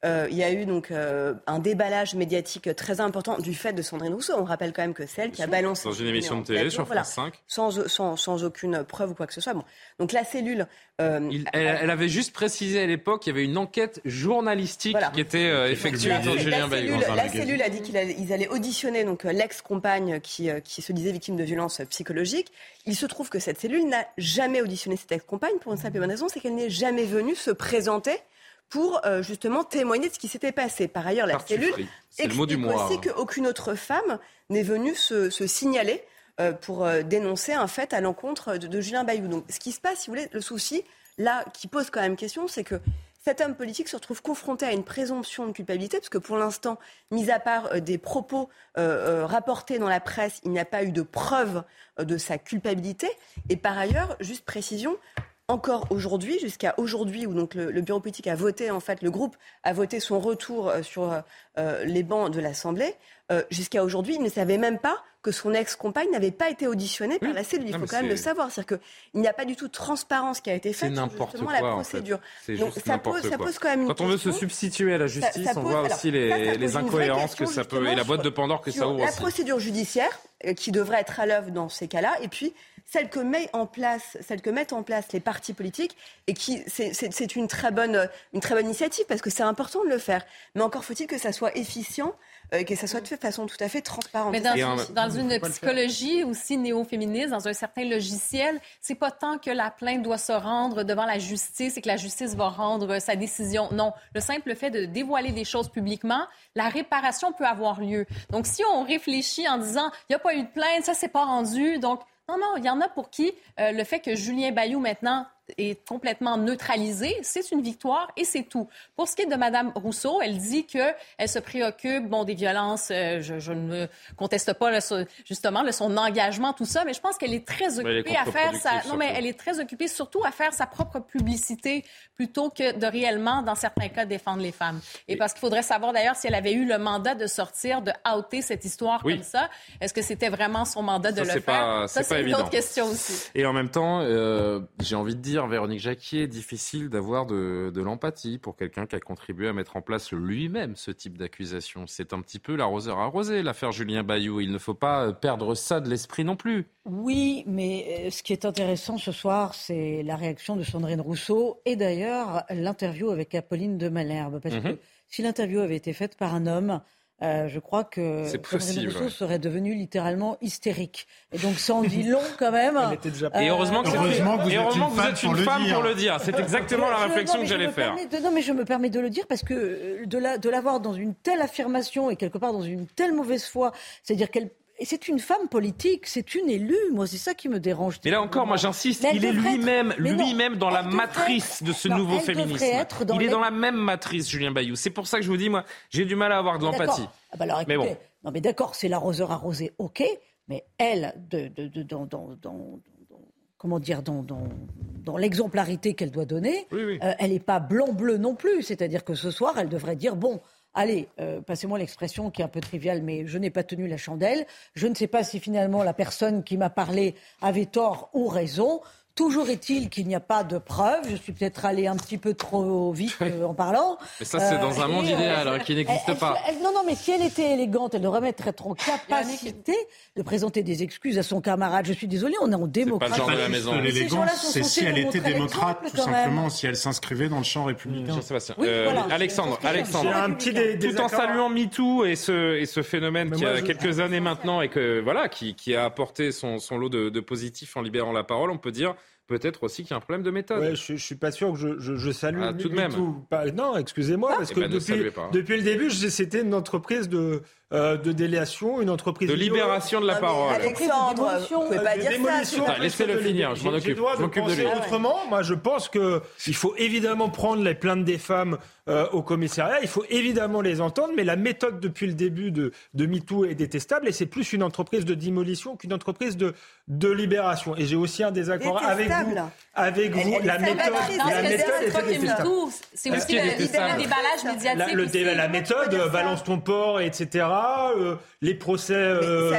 Euh, il y a eu donc euh, un déballage médiatique très important du fait de Sandrine Rousseau. On rappelle quand même que celle qui a balancé dans une émission de télé sur France 5, sans, sans, sans, aucune preuve ou quoi que ce soit. Bon. Donc la cellule, euh, elle, avait juste précisé à l'époque qu'il y avait une enquête journalistique qui était effectuée sur Julien Bayou. La cellule a dit qu'ils allaient auditionner donc l'ex-compagne qui, qui se disait victime de violences psychologiques. Il se trouve que cette cellule n'a jamais auditionné cette ex-compagne pour une simple et bonne raison, c'est qu'elle n'est jamais venue se présenter pour euh, justement témoigner de ce qui s'était passé. Par ailleurs, la cellule explique aussi qu'aucune autre femme n'est venue se, signaler euh, pour euh, dénoncer un fait à l'encontre de, Julien Bayou. Donc, ce qui se passe, si vous voulez, le souci, là, qui pose quand même question, c'est que cet homme politique se retrouve confronté à une présomption de culpabilité, parce que pour l'instant, mis à part des propos rapportés dans la presse, il n'y a pas eu de preuve de sa culpabilité. Et par ailleurs, juste précision, encore aujourd'hui, jusqu'à aujourd'hui, où donc le, bureau politique a voté, en fait, le groupe a voté son retour euh, sur euh, euh, les bancs de l'Assemblée, jusqu'à aujourd'hui, il ne savait même pas que son ex-compagne n'avait pas été auditionnée par la cellule. Il faut quand même le savoir. C'est-à-dire qu'il n'y a pas du tout de transparence qui a été faite sur justement la procédure. Donc ça pose, ça pose, quand même une Quand on veut se substituer à la justice, on voit aussi les, incohérences que ça peut et la boîte de Pandore que ça ouvre. La procédure judiciaire qui devrait être à l'œuvre dans ces cas-là, et puis celle que met en place, celle que mettent en place les partis politiques, et qui c'est une très bonne, une très bonne initiative parce que c'est important de le faire. Mais encore faut-il que ça soit efficient euh, que ça soit de façon tout à fait transparente. Mais dans, une psychologie aussi néo-féministe, dans un certain logiciel, c'est pas tant que la plainte doit se rendre devant la justice et que la justice va rendre sa décision. Non, le simple fait de dévoiler des choses publiquement, la réparation peut avoir lieu. Donc si on réfléchit en disant il n'y a pas eu de plainte, ça s'est pas rendu, donc non, non, il y en a pour qui euh, le fait que Julien Bayou maintenant est complètement neutralisé, c'est une victoire et c'est tout. Pour ce qui est de Mme Rousseau, elle dit qu'elle se préoccupe bon, des violences. Euh, je, ne conteste pas justement son engagement, tout ça, mais je pense qu'elle est très occupée à faire sa. Non, mais elle est très occupée surtout à faire sa propre publicité plutôt que de réellement, dans certains cas, défendre les femmes. Et, parce qu'il faudrait savoir d'ailleurs si elle avait eu le mandat de sortir, de outer cette histoire comme ça. Est-ce que c'était vraiment son mandat de le faire? ça, c'est une autre question aussi. Et en même temps, euh, j'ai envie de dire Véronique Jacquier, difficile d'avoir de, l'empathie pour quelqu'un qui a contribué à mettre en place lui-même ce type d'accusation. C'est un petit peu l'arroseur arrosé, l'affaire Julien Bayou. Il ne faut pas perdre ça de l'esprit non plus. Oui, mais euh, ce qui est intéressant ce soir, c'est la réaction de Sandrine Rousseau et d'ailleurs l'interview avec Apolline de Malherbe. Parce mhm. que si l'interview avait été faite par un homme, euh, je crois que Sandrine Rousseau serait devenue littéralement hystérique. Et donc ça en dit long quand même. Et heureusement que, heureusement vous, êtes une, femme, pour le dire. C'est exactement la réflexion que j'allais faire. non, mais je me permets de le dire parce que euh, de l'avoir dans une telle affirmation et quelque part dans une telle mauvaise foi, c'est-à-dire qu'elle c'est une femme politique, c'est une élue. Moi, c'est ça qui me dérange. Mais là encore, moi, j'insiste, il est lui-même, lui-même dans la matrice de ce nouveau féminisme. il est dans la même matrice, Julien Bayou. C'est pour ça que je vous dis, moi, j'ai du mal à avoir de l'empathie. Ah bah mais bon. Non, mais d'accord, c'est l'arroseur arrosé, ok. Mais elle, de, de, dans, comment dire, dans, dans, l'exemplarité qu'elle doit donner, euh, elle n'est pas blanc-bleu non plus. C'est-à-dire que ce soir, elle devrait dire bon, allez, euh, passez-moi l'expression qui est un peu triviale, mais je n'ai pas tenu la chandelle. Je ne sais pas si finalement la personne qui m'a parlé avait tort ou raison. Toujours est-il qu'il n'y a pas de preuves. Je suis peut-être allé un petit peu trop vite euh, en parlant. Mais ça, c'est dans un monde euh, idéal hein, qui n'existe pas. non, non, mais si elle était élégante, elle devrait être en capacité de présenter des excuses à son camarade. Je suis désolé, on est en démocratie. C'est pas le genre de la maison. L'élégance, c'est si elle était démocrate, tout simplement, si elle s'inscrivait dans le champ républicain. Euh, Alexandre, Alexandre, un petit tout en saluant MeToo et ce, et ce phénomène qui a quelques années maintenant et que voilà, qui, qui a apporté son, son lot de, de positifs en libérant la parole, on peut dire peut-être aussi qu'il y a un problème de méthode. Ouais, je, ne suis pas sûr que je, je, je salue ah, tout de même. non, excusez-moi, parce eh que ben, depuis, depuis le début, c'était une entreprise de, euh, de déléation, une entreprise de libération de la parole. Alexandre, vous pouvez pas dire ça. Laissez-le finir, je m'en occupe. Je m'occupe de lui. Autrement, moi, je pense que il faut évidemment prendre les plaintes des femmes euh, au commissariat. Il faut évidemment les entendre, mais la méthode depuis le début de, de MeToo est détestable et c'est plus une entreprise de démolition qu'une entreprise de, de libération. Et j'ai aussi un désaccord avec vous. Avec vous, la méthode, la méthode est détestable. C'est aussi le déballage médiatique. La méthode, balance ton port, etc. Euh, les procès euh,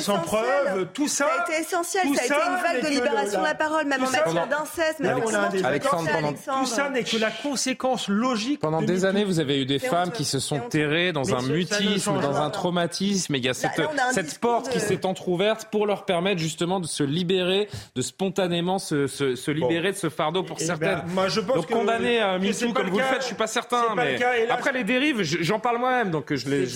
sans preuve, tout ça. Ça a été essentiel, ça a été une vague de libération de la parole, même en matière d'inceste. Tout ça n'est que la conséquence logique. Pendant des années, vous avez eu des femmes qui se sont terrées dans un mutisme, dans un traumatisme. Il y a cette porte qui s'est entrouverte pour leur permettre justement de se libérer, de spontanément se libérer de ce fardeau pour eh certaines. Donc condamner à MeToo comme vous le faites, je suis pas certain. Mais après les dérives, j'en parle moi-même, donc je les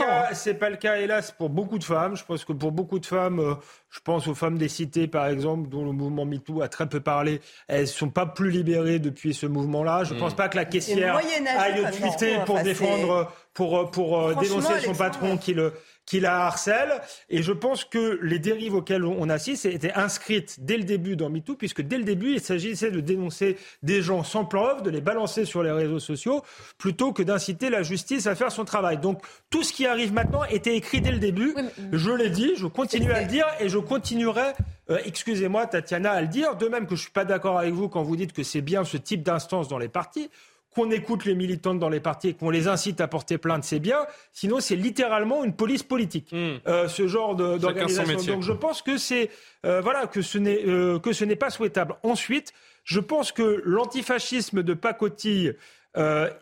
Hein. C'est pas le cas, hélas, pour beaucoup de femmes. Je pense que pour beaucoup de femmes, euh, je pense aux femmes des cités, par exemple, dont le mouvement MeToo a très peu parlé. Elles ne sont pas plus libérées depuis ce mouvement-là. Je ne pense pas que la caissière aille tweeter pour défendre, pour, pour euh, dénoncer son patron qui le qui la harcèle. Et je pense que les dérives auxquelles on assiste étaient inscrites dès le début dans MeToo, puisque dès le début, il s'agissait de dénoncer des gens sans preuve, de les balancer sur les réseaux sociaux, plutôt que d'inciter la justice à faire son travail. Donc tout ce qui arrive maintenant était écrit dès le début. Je l'ai dit, je continue à le dire et je continuerai euh, excusez-moi, Tatiana, à le dire. De même que je ne suis pas d'accord avec vous quand vous dites que c'est bien ce type d'instance dans les partis qu'on écoute les militantes dans les partis et qu'on les incite à porter plainte, c'est bien. Sinon, c'est littéralement une police politique. Hmm. Euh, ce genre d'organisation. Donc, je pense que c'est euh, voilà que ce n'est euh, que ce n'est pas souhaitable. Ensuite, je pense que l'antifascisme de pacotille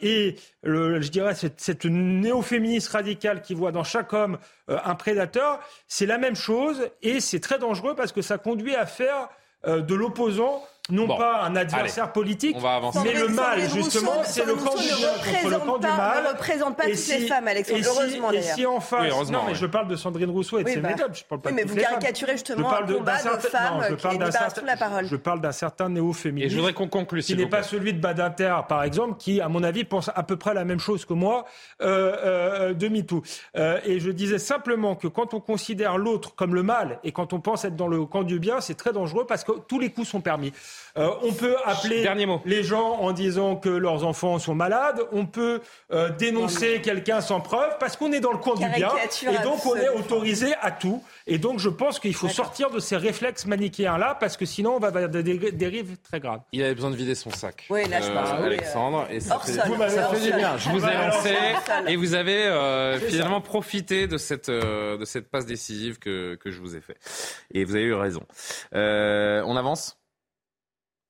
et je dirais cette, cette néo-féministe radicale qui voit dans chaque homme un prédateur, c'est la même chose et c'est très dangereux parce que ça conduit à faire de l'opposant non pas un adversaire politique, mais le mal, justement, c'est le camp du bien contre le camp du mal. ne représente pas toutes les femmes, Alexandre, heureusement Et si en face, non, mais je parle de Sandrine Rousseau et de ses bah, méthodes, je parle pas oui, de mais vous caricaturez justement un combat de femmes qui débarrassent la parole. Je parle d'un certain néo-féminisme. Et je voudrais qu'on conclue, Qui n'est pas celui de Badinter, par exemple, qui, à mon avis, pense à peu près la même chose que moi euh, euh, de MeToo. Euh, et je disais simplement que quand on considère l'autre comme le mal et quand on pense être dans le camp du bien, c'est très dangereux parce que tous les coups sont permis. Euh, on peut appeler les gens en disant que leurs enfants sont malades. On peut euh, dénoncer quelqu'un sans preuve parce qu'on est dans le coin du bien. Et donc on est autorisé à tout. Et donc je pense qu'il faut sortir de ces réflexes manichéens-là parce que sinon on va vers des dérives très graves. Il avait besoin de vider son sac. Oui, là je euh, Alexandre. Et ça, fait... bien. Je vous ai lancé et vous avez finalement profité de cette, de cette passe décisive que, que je vous ai fait. Et vous avez eu raison. on avance?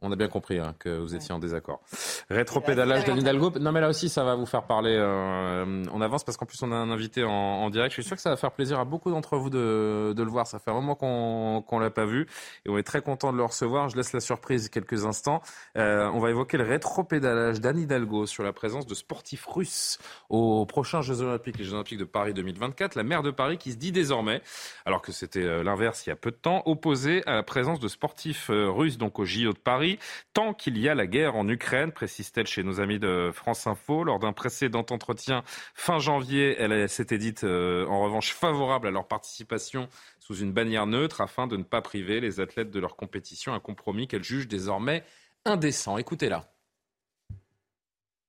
On a bien compris hein, que vous étiez en désaccord. Rétropédalage d'Anne Hidalgo. Non, mais là aussi, ça va vous faire parler. Euh, on avance parce qu'en plus, on a un invité en, direct. Je suis sûr que ça va faire plaisir à beaucoup d'entre vous de, le voir. Ça fait un moment qu'on ne l'a pas vu et on est très content de le recevoir. Je laisse la surprise quelques instants. Euh, on va évoquer le rétropédalage d'Anne Hidalgo sur la présence de sportifs russes aux prochains Jeux Olympiques, les Jeux Olympiques de Paris 2024. La maire de Paris qui se dit désormais, alors que c'était euh, l'inverse il y a peu de temps, opposée à la présence de sportifs russes donc au JO de Paris tant qu'il y a la guerre en Ukraine, précise-t-elle chez nos amis de France Info. Lors d'un précédent entretien fin janvier, elle s'était dite euh, en revanche favorable à leur participation sous une bannière neutre afin de ne pas priver les athlètes de leur compétition, un compromis qu'elle juge désormais indécent. Écoutez-la.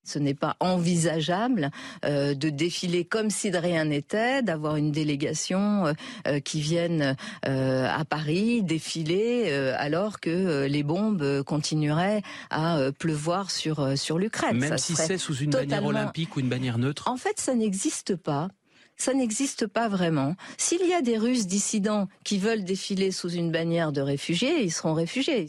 Ce n'est pas envisageable euh, de défiler comme si de rien n'était, d'avoir une délégation euh, euh, qui vienne à Paris défiler alors que les bombes continueraient à pleuvoir sur sur l'Ukraine. Même si c'est sous une bannière olympique ou une bannière neutre? En fait, ça n'existe pas ça n'existe pas vraiment. S'il y a des Russes dissidents qui veulent défiler sous une bannière de réfugiés, ils seront réfugiés.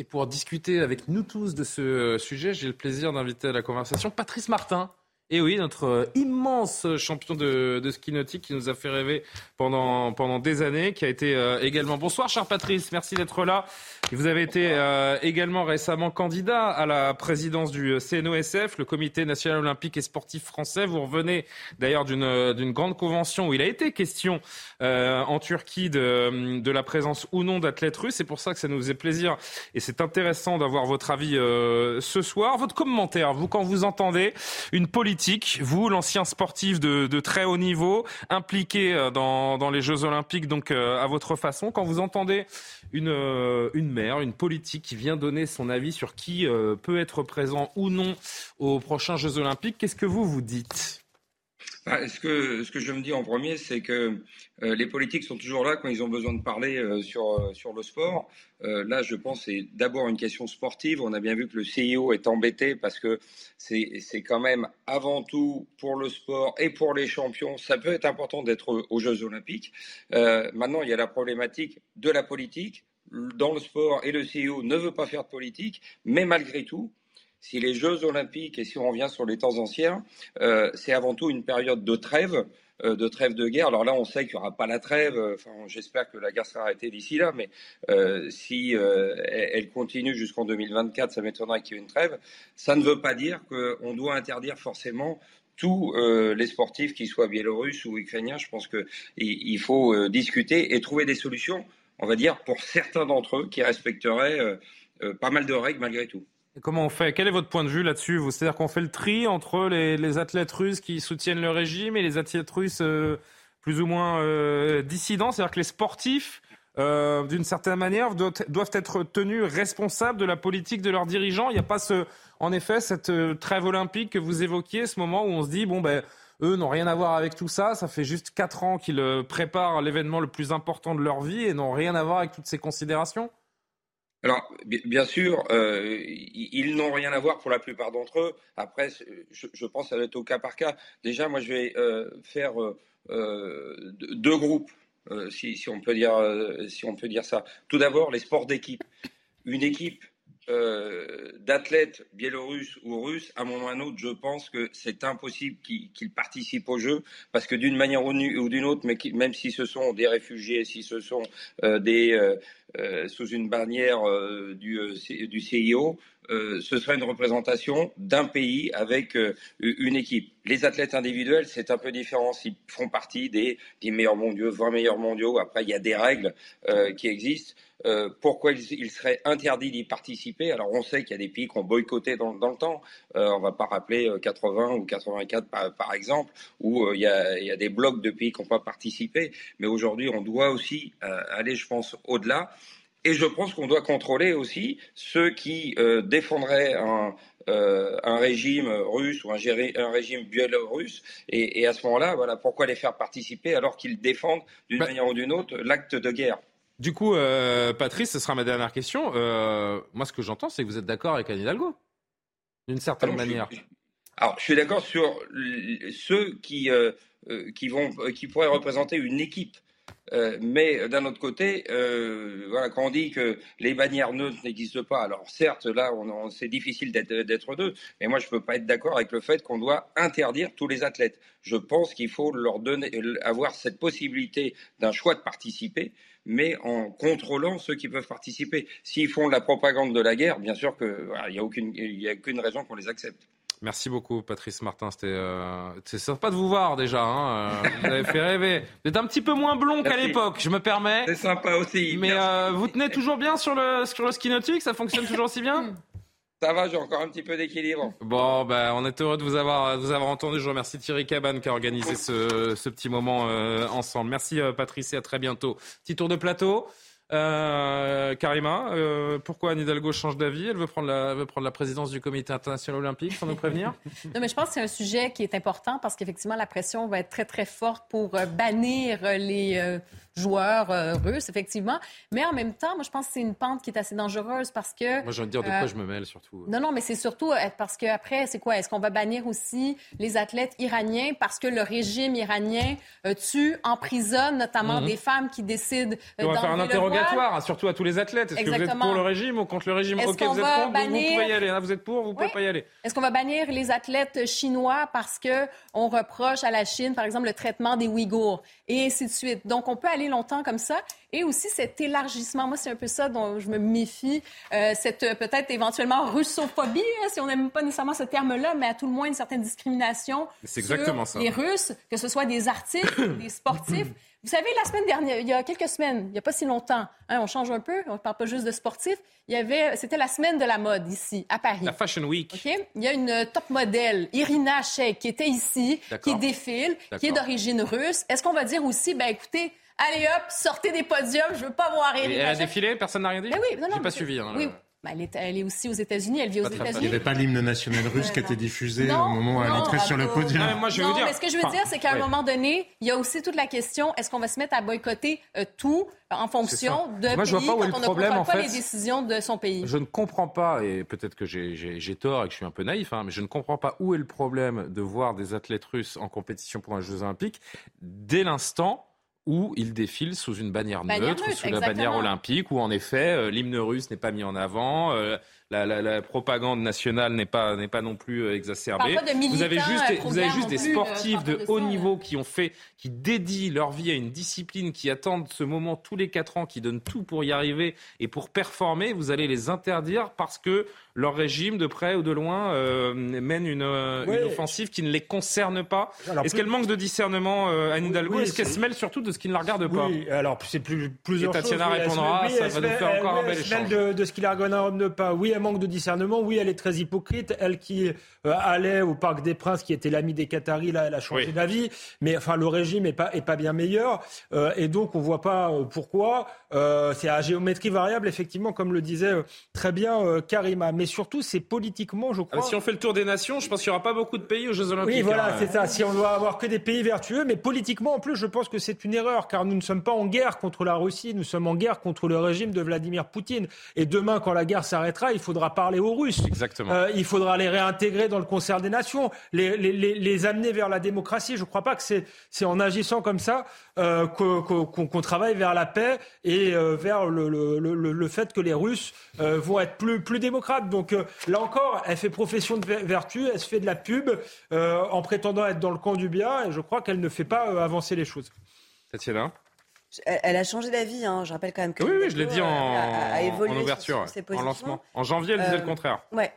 Et pour discuter avec nous tous de ce sujet, j'ai le plaisir d'inviter à la conversation Patrice Martin. Et oui, notre euh, immense champion de, ski nautique qui nous a fait rêver pendant, pendant des années, qui a été euh, également... Bonsoir, cher Patrice, merci d'être là. Vous avez été euh, également récemment candidat à la présidence du CNOSF, le Comité national olympique et sportif français. Vous revenez d'ailleurs d'une grande convention où il a été question en Turquie de, de la présence ou non d'athlètes russes. C'est pour ça que ça nous fait plaisir et c'est intéressant d'avoir votre avis ce soir. Votre commentaire, vous, quand vous entendez une politique vous, l'ancien sportif de, très haut niveau, impliqué euh, dans, les Jeux Olympiques, donc euh, à votre façon, quand vous entendez une, euh, une maire, une politique qui vient donner son avis sur qui peut être présent ou non aux prochains Jeux Olympiques, qu'est-ce que vous vous dites? Ah, ce, que, je me dis en premier, c'est que euh, les politiques sont toujours là quand ils ont besoin de parler euh, sur, euh, sur le sport. là, je pense c'est d'abord une question sportive. On a bien vu que le CIO est embêté parce que c'est quand même avant tout pour le sport et pour les champions. Ça peut être important d'être aux Jeux olympiques. maintenant, il y a la problématique de la politique dans le sport et le CIO ne veut pas faire de politique, mais malgré tout, si les Jeux olympiques, et si on revient sur les temps anciens, euh, c'est avant tout une période de trêve, euh, de trêve de guerre. Alors là, on sait qu'il n'y aura pas la trêve. Enfin, j'espère que la guerre sera arrêtée d'ici là, mais euh, si elle continue jusqu'en 2024, ça m'étonnerait qu'il y ait une trêve. Ça ne veut pas dire qu'on doit interdire forcément tous les sportifs, qu'ils soient biélorusses ou ukrainiens. Je pense qu'il faut discuter et trouver des solutions, on va dire, pour certains d'entre eux qui respecteraient pas mal de règles malgré tout comment on fait? Quel est votre point de vue là-dessus C'est-à-dire qu'on fait le tri entre les, athlètes russes qui soutiennent le régime et les athlètes russes euh, plus ou moins euh, dissidents? C'est-à-dire que les sportifs, euh, d'une certaine manière, doivent, être tenus responsables de la politique de leurs dirigeants. Il n'y a pas, en effet, cette trêve olympique que vous évoquiez, ce moment où on se dit, bon, ben, eux n'ont rien à voir avec tout ça. Ça fait juste quatre ans qu'ils préparent l'événement le plus important de leur vie et n'ont rien à voir avec toutes ces considérations alors, bien sûr, euh, ils n'ont rien à voir pour la plupart d'entre eux. Après, je, pense que ça être au cas par cas. Déjà, moi, je vais euh, faire euh, deux groupes, si, on peut dire, si on peut dire ça. Tout d'abord, les sports d'équipe. Une équipe euh, d'athlètes biélorusses ou russes, à un moment ou à un autre, je pense que c'est impossible qu'ils participent au jeu, parce que d'une manière ou d'une autre, même si ce sont des réfugiés, si ce sont euh, des euh, sous une bannière du CIO, ce serait une représentation d'un pays avec une équipe. Les athlètes individuels, c'est un peu différent. S'ils font partie des 10 meilleurs mondiaux, 20 meilleurs mondiaux, après, il y a des règles qui existent. Euh, pourquoi il, serait interdit d'y participer? Alors on sait qu'il y a des pays qui ont boycotté dans, le temps. Euh, on ne va pas rappeler 80 euh, ou 84 par, exemple, où il y, a, des blocs de pays qui n'ont pas participé. Mais aujourd'hui, on doit aussi aller, je pense, au-delà. Et je pense qu'on doit contrôler aussi ceux qui défendraient un, régime russe ou un, régime biélorusse. Et, et à ce moment-là, voilà, pourquoi les faire participer alors qu'ils défendent d'une bah manière ou d'une autre l'acte de guerre? du coup, euh, Patrice, ce sera ma dernière question. Euh, moi, ce que j'entends, c'est que vous êtes d'accord avec Anne Hidalgo, d'une certaine manière. alors, je suis d'accord sur ceux qui, euh, qui, vont, qui pourraient représenter une équipe. Mais d'un autre côté, voilà, quand on dit que les bannières neutres n'existent pas, alors certes, là, on, c'est difficile d'être deux, mais moi, je ne peux pas être d'accord avec le fait qu'on doit interdire tous les athlètes. Je pense qu'il faut leur donner, avoir cette possibilité d'un choix de participer mais en contrôlant ceux qui peuvent participer. S'ils font la propagande de la guerre, bien sûr qu'il n'y a, a aucune raison qu'on les accepte. Merci beaucoup, Patrice Martin. C'était euh, c'est sympa de vous voir déjà. Hein. Euh, vous avez fait rêver. Vous êtes un petit peu moins blond qu'à l'époque, je me permets. C'est sympa aussi. Mais euh, vous tenez toujours bien sur le sur le ski nautique. Ça fonctionne toujours aussi bien? Ça va, j'ai encore un petit peu d'équilibre. Bon, ben, on est heureux de vous avoir, vous avoir entendu. Je remercie Thierry Cabane qui a organisé ce, ce petit moment euh, ensemble. Merci Patrice et à très bientôt. Petit tour de plateau. Euh, Karima, euh, pourquoi Anne Hidalgo change d'avis? Elle veut prendre, la, veut prendre la présidence du comité international olympique, sans nous prévenir? Non, mais je pense que c'est un sujet qui est important parce qu'effectivement, la pression va être très, très forte pour bannir les joueurs euh, russes, effectivement. Mais en même temps, moi, je pense que c'est une pente qui est assez dangereuse parce que. Moi, j'ai envie de dire de quoi euh, je me mêle surtout. Non, non, mais c'est surtout euh, parce qu'après, c'est quoi? Est-ce qu'on va bannir aussi les athlètes iraniens parce que le régime iranien tue, emprisonne notamment mhm. des femmes qui décident. on va faire un interrogatoire, hein, surtout à tous les athlètes. Est-ce que vous êtes pour le régime ou contre le régime Ok, vous êtes contre, vous, pouvez y aller. Hein, vous êtes pour, vous pouvez pas y aller. Est-ce qu'on va bannir les athlètes chinois parce que on reproche à la Chine, par exemple, le traitement des Ouïghours et ainsi de suite. Donc, on peut aller longtemps comme ça. Et aussi cet élargissement, moi, c'est un peu ça dont je me méfie, euh, cette euh, peut-être éventuellement russophobie, hein, si on n'aime pas nécessairement ce terme-là, mais à tout le moins une certaine discrimination. C'est exactement ça. Les Russes, que ce soit des artistes, des sportifs. Vous savez, la semaine dernière, il y a quelques semaines, il n'y a pas si longtemps, hein, on change un peu, on ne parle pas juste de sportifs, il y avait, c'était la semaine de la mode ici, à Paris. La Fashion Week. OK? Il y a une top modèle, Irina Shayk, qui était ici, qui défile, qui est d'origine russe. Est-ce qu'on va dire aussi, ben écoutez, allez hop, sortez des podiums, je veux pas voir Irina Elle a défilé, personne n'a rien dit? Ben oui, non, non. J'ai pas suivi. Hein, oui. Ben, elle, est, elle, est, aussi aux États-Unis, elle vit aux États-Unis. Il n'y avait pas l'hymne national russe qui a été diffusé au moment où elle entrait sur le podium. Non, moi, je veux dire... mais ce que je veux dire, c'est qu'à un moment donné, il y a aussi toute la question est-ce qu'on va se mettre à boycotter euh, tout en fonction de moi, je vois pas où est le problème, en pas fait. les décisions de son pays Je ne comprends pas, et peut-être que j'ai tort et que je suis un peu naïf, hein, mais je ne comprends pas où est le problème de voir des athlètes russes en compétition pour un Jeux Olympiques dès l'instant où il défile sous une bannière, neutre, sous la bannière olympique, où en effet euh, l'hymne russe n'est pas mis en avant, euh, la, propagande nationale n'est pas, n'est pas non plus euh, exacerbée. vous avez juste, vous avez juste des sportifs de haut niveau qui ont fait, qui dédient leur vie à une discipline, qui attendent ce moment tous les quatre ans, qui donnent tout pour y arriver et pour performer. Vous allez les interdire parce que leur régime, de près ou de loin, euh, mène une, euh, une, offensive qui ne les concerne pas. Est-ce qu'elle manque de discernement, euh, Anne Hidalgo Est-ce qu'elle se mêle surtout de ce qui ne la regarde pas Oui, alors c'est plus, plusieurs Et Tatiana répondra, ça va nous faire encore un bel échange. De, de ce qui la regarde pas. Oui, elle manque de discernement. Oui, elle est très hypocrite. Elle qui allait au Parc des Princes, qui était l'ami des Qataris, là, elle a changé d'avis. Mais enfin, le régime est pas, est pas bien meilleur. et donc, on voit pas pourquoi. c'est à géométrie variable, effectivement, comme le disait très bien Karima mais surtout, c'est politiquement, je crois. si on fait le tour des nations, je pense qu'il n'y aura pas beaucoup de pays aux Jeux Olympiques. Oui, voilà, hein. c'est ça. Si on doit avoir que des pays vertueux, mais politiquement, en plus, je pense que c'est une erreur, car nous ne sommes pas en guerre contre la Russie, nous sommes en guerre contre le régime de Vladimir Poutine. Et demain, quand la guerre s'arrêtera, il faudra parler aux Russes. Exactement. Euh, il faudra les réintégrer dans le concert des nations, les, les, les, amener vers la démocratie. Je ne crois pas que c'est en agissant comme ça euh, qu'on travaille vers la paix et euh, vers le, le, le, le, fait que les Russes vont être plus, plus démocrates. Donc là encore, elle fait profession de vertu, elle se fait de la pub en prétendant être dans le camp du bien et je crois qu'elle ne fait pas avancer les choses. Tatiana? Elle a changé d'avis, hein. je rappelle quand même que. Oui, oui je l'ai dit en, en ouverture, en lancement. En janvier, elle disait le contraire. Ouais.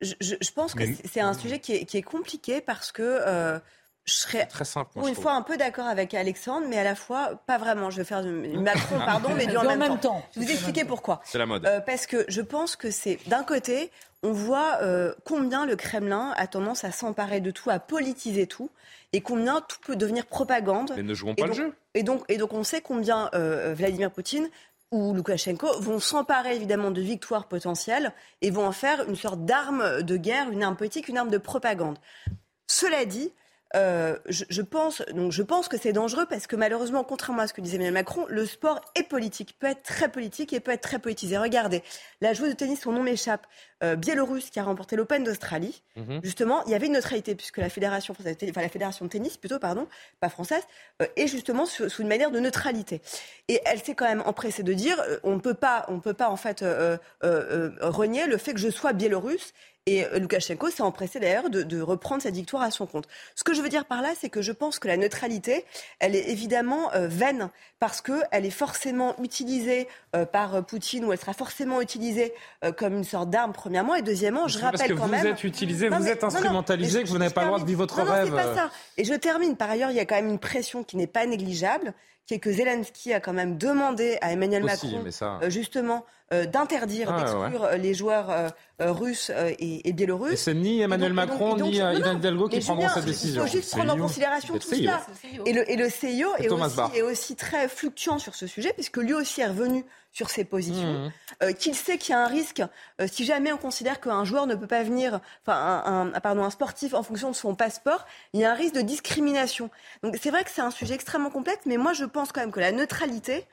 Je, je, pense que c'est un sujet qui est, qui est, compliqué parce que je serais très simple, pour une fois un peu d'accord avec Alexandre, mais à la fois pas vraiment. Je vais faire du Macron, pardon, mais du en, même, temps. Je vais vous expliquer pourquoi. C'est la mode. Euh, parce que je pense que c'est d'un côté, on voit euh, combien le Kremlin a tendance à s'emparer de tout, à politiser tout, et combien tout peut devenir propagande. Mais ne jouons pas le jeu. Et donc, et donc, on sait combien euh, Vladimir Poutine ou Loukachenko vont s'emparer évidemment de victoires potentielles et vont en faire une sorte d'arme de guerre, une arme politique, une arme de propagande. Cela dit, euh, je, pense, donc je pense que c'est dangereux parce que malheureusement, contrairement à ce que disait Emmanuel Macron, le sport est politique, peut être très politique et peut être très politisé. Regardez, la joueuse de tennis, son nom m'échappe, euh, biélorusse qui a remporté l'Open d'Australie. Mhm. Justement, il y avait une neutralité puisque la fédération française, enfin la fédération de tennis plutôt, pardon, pas française, euh, est justement sous, une manière de neutralité. Et elle s'est quand même empressée de dire, on ne peut pas, on peut pas en fait renier le fait que je sois biélorusse et euh, Loukachenko s'est empressé d'ailleurs de, reprendre cette victoire à son compte. Ce que je veux dire par là, c'est que je pense que la neutralité, elle est évidemment euh, vaine parce qu'elle est forcément utilisée euh, par Poutine ou elle sera forcément utilisée comme une sorte d'arme, premièrement. Et deuxièmement, je rappelle parce que quand vous même. Vous êtes utilisé, vous êtes instrumentalisé, que vous n'avez pas le droit de vivre votre non, rêve. Non, pas ça. Et je termine. Par ailleurs, il y a quand même une pression qui n'est pas négligeable qui est que Zelensky a quand même demandé à Emmanuel Macron, justement, euh, d'interdire, ah, d'exclure euh, les joueurs euh, russes et, biélorusses. Et c'est ni Emmanuel Macron ni Ivan Hidalgo qui prendront cette décision. Il faut juste prendre en considération tout cela. Et le, et le CIO est aussi, est aussi, très fluctuant sur ce sujet, puisque lui aussi est revenu sur ses positions, mmh. qu'il sait qu'il y a un risque si jamais on considère qu'un joueur ne peut pas venir, enfin un, un, pardon, un sportif en fonction de son passeport, il y a un risque de discrimination. Donc c'est vrai que c'est un sujet extrêmement complexe, mais moi je pense quand même que la neutralité,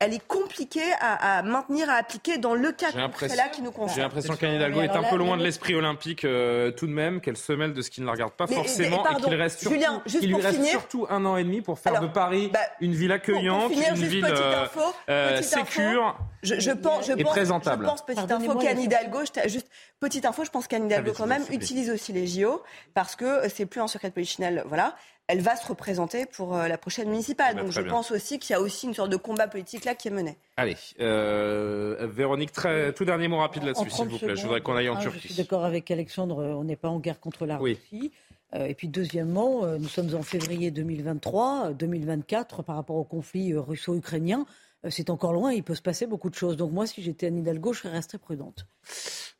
elle est compliquée à, maintenir, à appliquer dans le cas là qui nous concerne. J'ai l'impression qu'Anne Hidalgo est un peu loin de l'esprit olympique euh, tout de même, qu'elle se mêle de ce qui ne la regarde pas forcément et qu'il reste, surtout, lui reste surtout un an et demi pour faire de Paris bah, une ville accueillante, une ville euh, euh, sécure je, pense, je et présentable. Je pense, petite info, qu'Anne Hidalgo, juste petite info, je pense qu'Anne Hidalgo quand même utilise aussi les JO parce que c'est plus un secret de polichinelle, voilà elle va se représenter pour euh, la prochaine municipale. Eh ben, Donc je pense aussi qu'il y a aussi une sorte de combat politique là qui est mené. Allez, euh, Véronique, très, tout dernier mot rapide là-dessus, s'il vous plaît. Je voudrais qu'on aille en Turquie. Je suis d'accord avec Alexandre, on n'est pas en guerre contre la Russie. Euh, et puis deuxièmement, nous sommes en février 2023, 2024 par rapport au conflit russo-ukrainien. C'est encore loin, il peut se passer beaucoup de choses. Donc moi, si j'étais Anne Hidalgo, je serais restée prudente.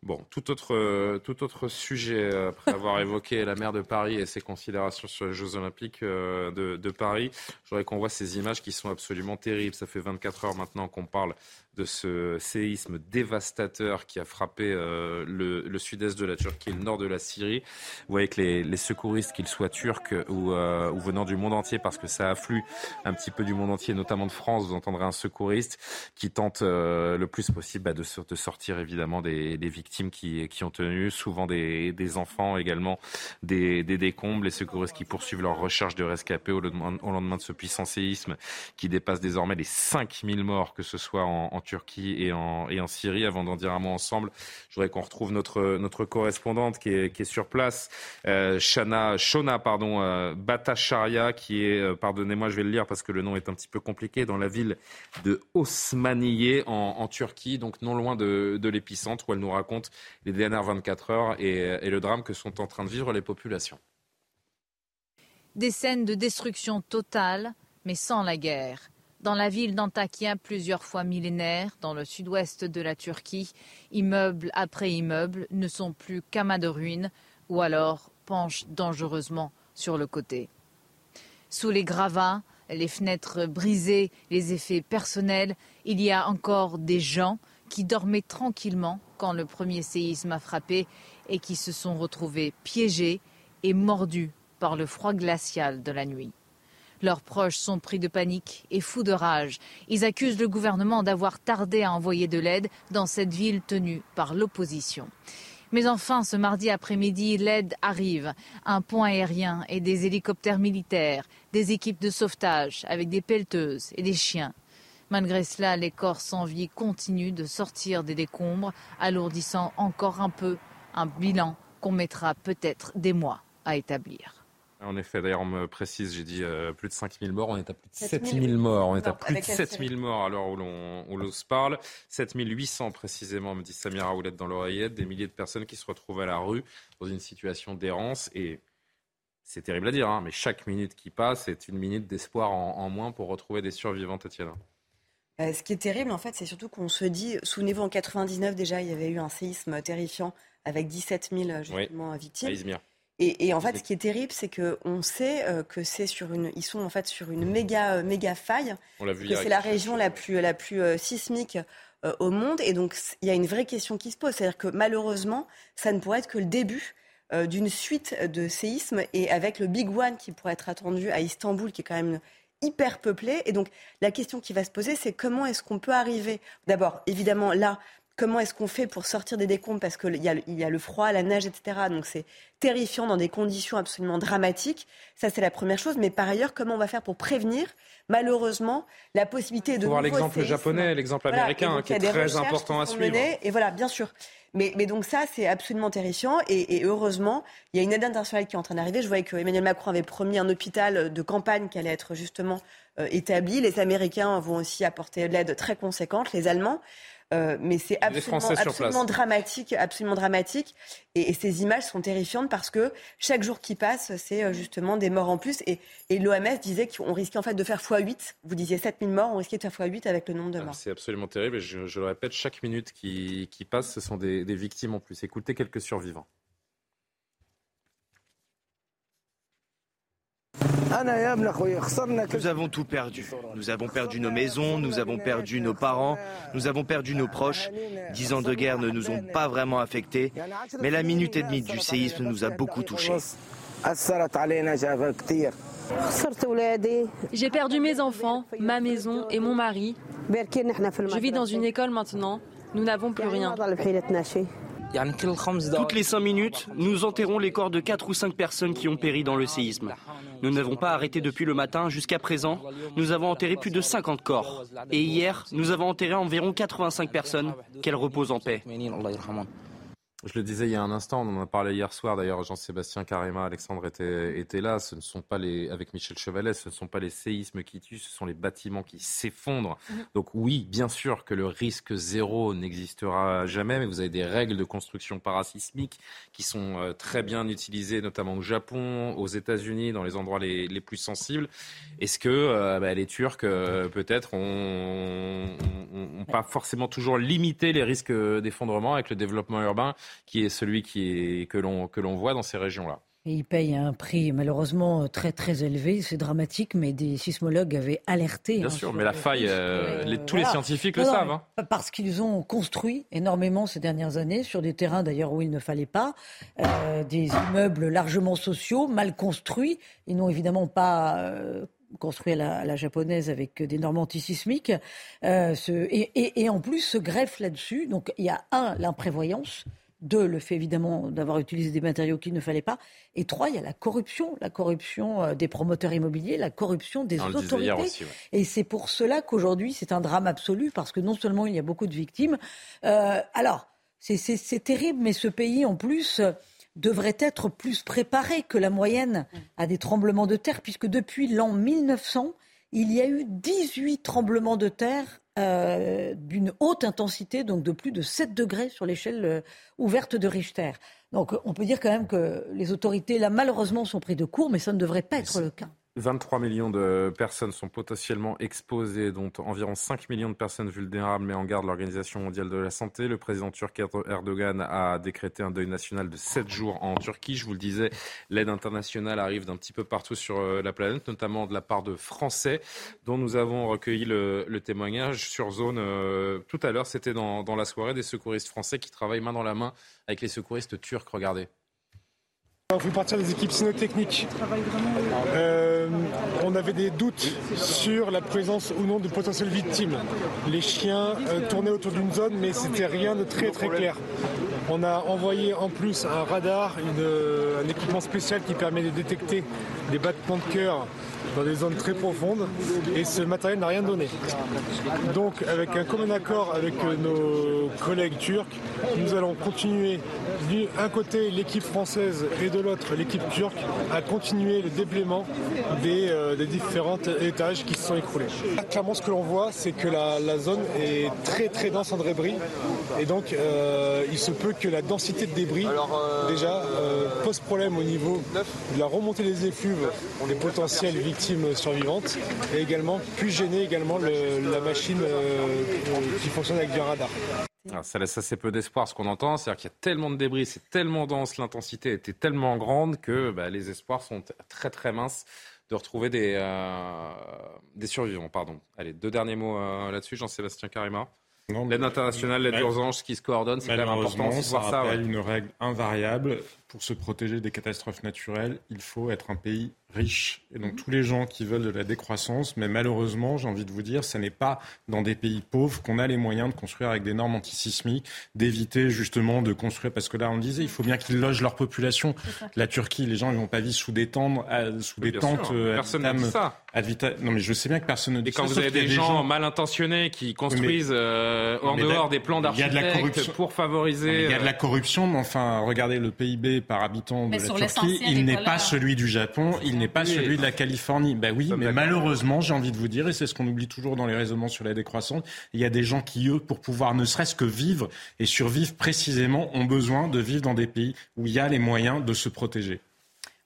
Bon, tout autre, euh, tout autre sujet, euh, après avoir évoqué la maire de Paris et ses considérations sur les Jeux Olympiques euh, de, de, Paris, je voudrais qu'on voit ces images qui sont absolument terribles. Ça fait 24 heures maintenant qu'on parle de ce séisme dévastateur qui a frappé le, sud-est de la Turquie et le nord de la Syrie. Vous voyez que les, secouristes, qu'ils soient turcs ou, venant du monde entier, parce que ça afflue un petit peu du monde entier, notamment de France, vous entendrez un secouriste qui tente le plus possible bah, de, sortir évidemment des victimes qui, ont tenu, souvent des, enfants également, des, des, décombres, les secouristes qui poursuivent leur recherche de rescapés au lendemain, de ce puissant séisme qui dépasse désormais les 5000 morts, que ce soit en, Turquie et en, Syrie. Avant d'en dire un mot ensemble, je voudrais qu'on retrouve notre, correspondante qui est, sur place, euh, Shana, Shona pardon, euh, Batacharia, qui est, euh, pardonnez-moi, je vais le lire parce que le nom est un petit peu compliqué, dans la ville de Osmaniye en, en Turquie, donc non loin de, de l'épicentre, où elle nous raconte les dernières 24 heures et, et le drame que sont en train de vivre les populations. Des scènes de destruction totale, mais sans la guerre. Dans la ville d'Antakya, plusieurs fois millénaire, dans le sud-ouest de la Turquie, immeuble après immeuble ne sont plus qu'amas de ruines ou alors penchent dangereusement sur le côté. Sous les gravats, les fenêtres brisées, les effets personnels, il y a encore des gens qui dormaient tranquillement quand le premier séisme a frappé et qui se sont retrouvés piégés et mordus par le froid glacial de la nuit. Leurs proches sont pris de panique et fous de rage. Ils accusent le gouvernement d'avoir tardé à envoyer de l'aide dans cette ville tenue par l'opposition. Mais enfin, ce mardi après-midi, l'aide arrive. Un pont aérien et des hélicoptères militaires, des équipes de sauvetage avec des pelleteuses et des chiens. Malgré cela, les corps sans vie continuent de sortir des décombres, alourdissant encore un peu un bilan qu'on mettra peut-être des mois à établir. En effet, d'ailleurs, on me précise, j'ai dit euh, plus de 5000 morts, on est à plus de 7000 morts. On est à plus de 7000 morts à l'heure où l'on se parle. 7800 précisément, me dit Samira Oulette dans l'oreillette. Des milliers de personnes qui se retrouvent à la rue dans une situation d'errance. Et c'est terrible à dire, hein, mais chaque minute qui passe est une minute d'espoir en, moins pour retrouver des survivantes, Etienne. Euh, ce qui est terrible, en fait, c'est surtout qu'on se dit, souvenez-vous, en 99 déjà, il y avait eu un séisme terrifiant avec 17 000 justement, victimes. Et, en fait, ce qui est terrible, c'est qu'on sait euh, que c'est sur une, ils sont en fait sur une méga, euh, méga faille. On vu que c'est la région la plus, la plus euh, sismique au monde. Et donc, il y a une vraie question qui se pose. C'est-à-dire que malheureusement, ça ne pourrait être que le début d'une suite de séismes. Et avec le Big One qui pourrait être attendu à Istanbul, qui est quand même hyper peuplé. Et donc, la question qui va se poser, c'est comment est-ce qu'on peut arriver, d'abord, évidemment, là, Comment est-ce qu'on fait pour sortir des décombres? Parce qu'il y, y a le froid, la neige, etc. Donc c'est terrifiant dans des conditions absolument dramatiques. Ça, c'est la première chose. Mais par ailleurs, comment on va faire pour prévenir Malheureusement, la possibilité de. voir l'exemple japonais, l'exemple américain, qui est très important à suivre. et voilà, bien sûr. Mais, mais, donc ça, c'est absolument terrifiant. Et, et, heureusement, il y a une aide internationale qui est en train d'arriver. Je voyais que Emmanuel Macron avait promis un hôpital de campagne qui allait être justement euh, établi. Les Américains vont aussi apporter l'aide très conséquente, les Allemands. Euh, mais c'est absolument, dramatique, absolument dramatique. Et, ces images sont terrifiantes parce que chaque jour qui passe, c'est euh, justement des morts en plus. Et, l'OMS disait qu'on risquait en fait de faire x8. Vous disiez 7000 morts, on risquait de faire x8 avec le nombre de ah, morts. C'est absolument terrible. Et je, le répète, chaque minute qui, passe, ce sont des victimes en plus. Écoutez quelques survivants. Nous avons tout perdu. Nous avons perdu nos maisons, nous avons perdu nos parents, nous avons perdu nos proches. Dix ans de guerre ne nous ont pas vraiment affectés, mais la minute et demie du séisme nous a beaucoup touchés. J'ai perdu mes enfants, ma maison et mon mari. Je vis dans une école maintenant. Nous n'avons plus rien. Toutes les cinq minutes, nous enterrons les corps de quatre ou cinq personnes qui ont péri dans le séisme. Nous n'avons pas arrêté depuis le matin jusqu'à présent. Nous avons enterré plus de 50 corps. Et hier, nous avons enterré environ 85 personnes. Qu'elles reposent en paix. Je le disais il y a un instant, on en a parlé hier soir d'ailleurs, Jean-Sébastien Carima, Alexandre était, était, là, ce ne sont pas les, avec Michel Chevalet, ce ne sont pas les séismes qui tuent, ce sont les bâtiments qui s'effondrent. Mhm. Donc oui, bien sûr que le risque zéro n'existera jamais, mais vous avez des règles de construction parasismique qui sont euh, très bien utilisées, notamment au Japon, aux États-Unis, dans les endroits les, les plus sensibles. Est-ce que euh, bah, les Turcs, euh, peut-être, ont, pas forcément toujours limité les risques d'effondrement avec le développement urbain qui est celui qui est, que l'on voit dans ces régions-là. Et ils payent un prix malheureusement très très élevé, c'est dramatique, mais des sismologues avaient alerté. Bien hein, sûr, mais la faille, euh, euh, tous les scientifiques le savent. Hein. Parce qu'ils ont construit énormément ces dernières années sur des terrains d'ailleurs où il ne fallait pas, euh, des immeubles largement sociaux, mal construits. Ils n'ont évidemment pas construit à la, japonaise avec des normes antisismiques. et, et, en plus se greffe là-dessus. Donc il y a un, l'imprévoyance. Deux, le fait évidemment d'avoir utilisé des matériaux qu'il ne fallait pas. Et trois, il y a la corruption, la corruption euh, des promoteurs immobiliers, la corruption des autorités. Et c'est pour cela qu'aujourd'hui, c'est un drame absolu, parce que non seulement il y a beaucoup de victimes. Euh, alors, c'est terrible, mais ce pays, en plus, devrait être plus préparé que la moyenne à des tremblements de terre, puisque depuis l'an 1900, il y a eu 18 tremblements de terre euh, d'une haute intensité, donc de plus de 7 degrés sur l'échelle euh, ouverte de Richter. Donc on peut dire quand même que les autorités, là, malheureusement, sont pris de court, mais ça ne devrait pas être le cas. 23 millions de personnes sont potentiellement exposées, dont environ 5 millions de personnes vulnérables, met en garde l'Organisation mondiale de la santé. Le président turc Erdogan a décrété un deuil national de 7 jours en Turquie. Je vous le disais, l'aide internationale arrive d'un petit peu partout sur euh, la planète, notamment de la part de Français, dont nous avons recueilli le, témoignage sur zone euh, tout à l'heure. C'était dans, dans la soirée des secouristes français qui travaillent main dans la main avec les secouristes turcs. Regardez. On fait partir des équipes cynotechniques. Euh, on avait des doutes sur la présence ou non de potentielles victimes. Les chiens euh, tournaient autour d'une zone, mais c'était rien de très très clair. On a envoyé en plus un radar, euh, un équipement spécial qui permet de détecter des battements de cœur dans des zones très profondes et ce matériel n'a rien donné. Donc avec un commun accord avec euh, nos collègues turcs, nous allons continuer d'un côté l'équipe française et de l'autre l'équipe turque à continuer le déblaiement des, euh, des différents étages qui se sont écroulés. Clairement ce que l'on voit c'est que la, zone est très très dense en débris et donc euh, il se peut que la densité de débris déjà pose problème au niveau de la remontée des effluves des potentiels victimes survivante et également puis gêner également la machine euh, qui fonctionne avec du radar. ça laisse assez peu d'espoir ce qu'on entend, c'est-à-dire qu'il y a tellement de débris, c'est tellement dense, l'intensité était tellement grande que bah, les espoirs sont très très minces de retrouver des, euh, des survivants. Pardon. Allez, deux derniers mots euh, là-dessus, Jean-Sébastien Carima. L'aide internationale, l'aide d'urgence qui se coordonne, c'est quand même important. Ça rappelle une règle invariable. Pour se protéger des catastrophes naturelles, il faut être un pays riches. Et donc tous les gens qui veulent de la décroissance, mais malheureusement, j'ai envie de vous dire, ce n'est pas dans des pays pauvres qu'on a les moyens de construire avec des normes antisismiques, d'éviter justement de construire, parce que là on disait, il faut bien qu'ils logent leur population. La Turquie, les gens ils vont pas vivre sous des tentes, sous des tentes. Euh, personne ne dit ça. Non mais je sais bien que personne ne dit Et quand vous avez des, gens, mal intentionnés qui construisent euh, en dehors des plans d'architectes pour favoriser. Il y a de la euh, corruption, mais enfin, regardez le PIB par habitant de la Turquie, il n'est pas celui du Japon, il n'est pas celui de la Californie. Ben oui, mais malheureusement, j'ai envie de vous dire, et c'est ce qu'on oublie toujours dans les raisonnements sur la décroissance, il y a des gens qui, eux, pour pouvoir ne serait-ce que vivre et survivre précisément, ont besoin de vivre dans des pays où il y a les moyens de se protéger.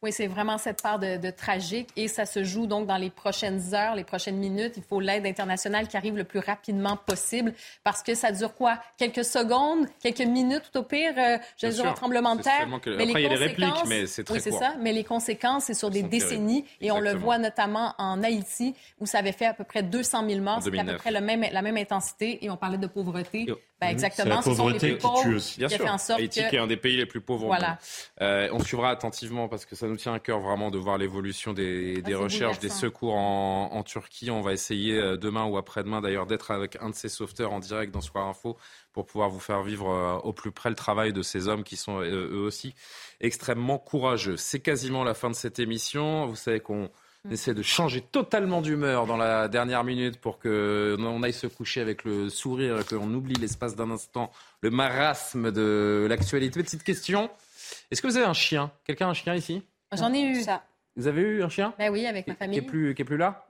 Oui, c'est vraiment cette part de, tragique et ça se joue donc dans les prochaines heures, les prochaines minutes. Il faut l'aide internationale qui arrive le plus rapidement possible parce que ça dure quoi? Quelques secondes, quelques minutes tout au pire, euh, je dire un tremblement de terre. Que... Mais Après, les il y a les répliques, mais c'est très Oui, c'est ça. Mais les conséquences, c'est sur des décennies et on le voit notamment en Haïti où ça avait fait à peu près 200 000 morts. C'était à peu près le même, la même intensité et on parlait de pauvreté. Ben, exactement. la pauvreté qui tue aussi. Bien sûr. Haïti qui est un des pays les plus pauvres au monde. Euh, on suivra attentivement parce que ça nous tient à cœur vraiment de voir l'évolution des, ah, recherches, des secours en, Turquie. On va essayer euh, demain ou après-demain d'ailleurs d'être avec un de ces sauveteurs en direct dans Soir Info pour pouvoir vous faire vivre euh, au plus près le travail de ces hommes qui sont eux aussi extrêmement courageux. C'est quasiment la fin de cette émission. Vous savez qu'on on essaie de changer totalement d'humeur dans la dernière minute pour qu'on aille se coucher avec le sourire, qu'on oublie l'espace d'un instant le marasme de l'actualité. Petite question. Est-ce que vous avez un chien? Quelqu'un a un chien ici? J'en ai eu. Ça. Vous avez eu un chien Ben oui, avec ma famille. Qui est plus, qui est plus là,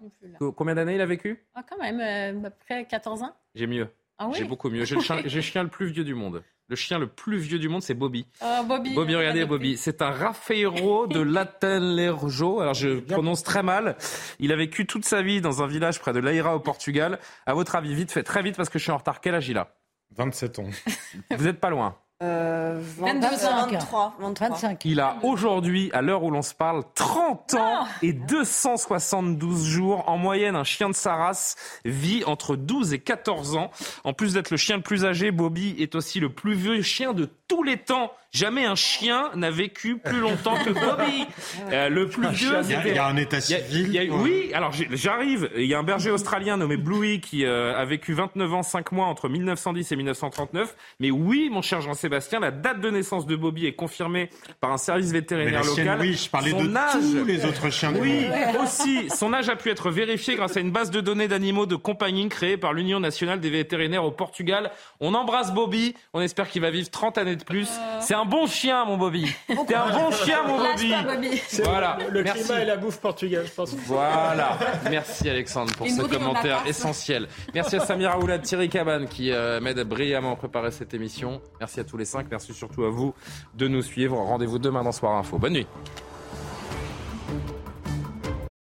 Combien d'années il a vécu ah, Quand même, euh, à peu près 14 ans. J'ai mieux. Ah J'ai beaucoup mieux. J'ai le, chien le plus vieux du monde. Le chien le plus vieux du monde, c'est Bobby. Oh, Bobby. Bobby, regardez Bobby. C'est un Rafeiro de Latenlerjo. Alors, je prononce très mal. Il a vécu toute sa vie dans un village près de Laïra au Portugal. À votre avis, vite, fait très vite parce que je suis en retard. Quel âge il a? 27 ans. Vous n'êtes pas loin. Euh, 23, 25. Il a aujourd'hui, à l'heure où l'on se parle, 30 ans ah. et 272 jours. En moyenne, un chien de sa race vit entre 12 et 14 ans. En plus d'être le chien le plus âgé, Bobby est aussi le plus vieux chien de tous les temps. Jamais un chien n'a vécu plus longtemps que Bobby. Euh, le plus vieux. Il y, a un état civil. oui, alors j'arrive. Il y a un berger australien nommé Bluey qui euh, a vécu 29 ans, 5 mois entre 1910 et 1939. Mais oui, mon cher Jean-Sébastien, la date de naissance de Bobby est confirmée par un service vétérinaire local. oui, je parlais de âge, tous les autres chiens. Oui, aussi. Son âge a pu être vérifié grâce à une base de données d'animaux de compagnie créée par l'Union nationale des vétérinaires au Portugal. On embrasse Bobby. On espère qu'il va vivre 30 années de plus. C'est un bon chien, mon Bobby. C'est un bon chien, mon Bobby. Voilà. Le, climat et la bouffe portugaise, je pense. Voilà. Merci, Alexandre, pour ce commentaire essentiel. Merci à Samira Oulad, Thierry Cabane, qui euh, m'aide brillamment à préparer cette émission. Merci à les cinq. Merci surtout à vous de nous suivre. Rendez-vous demain dans Soir Info. Bonne nuit.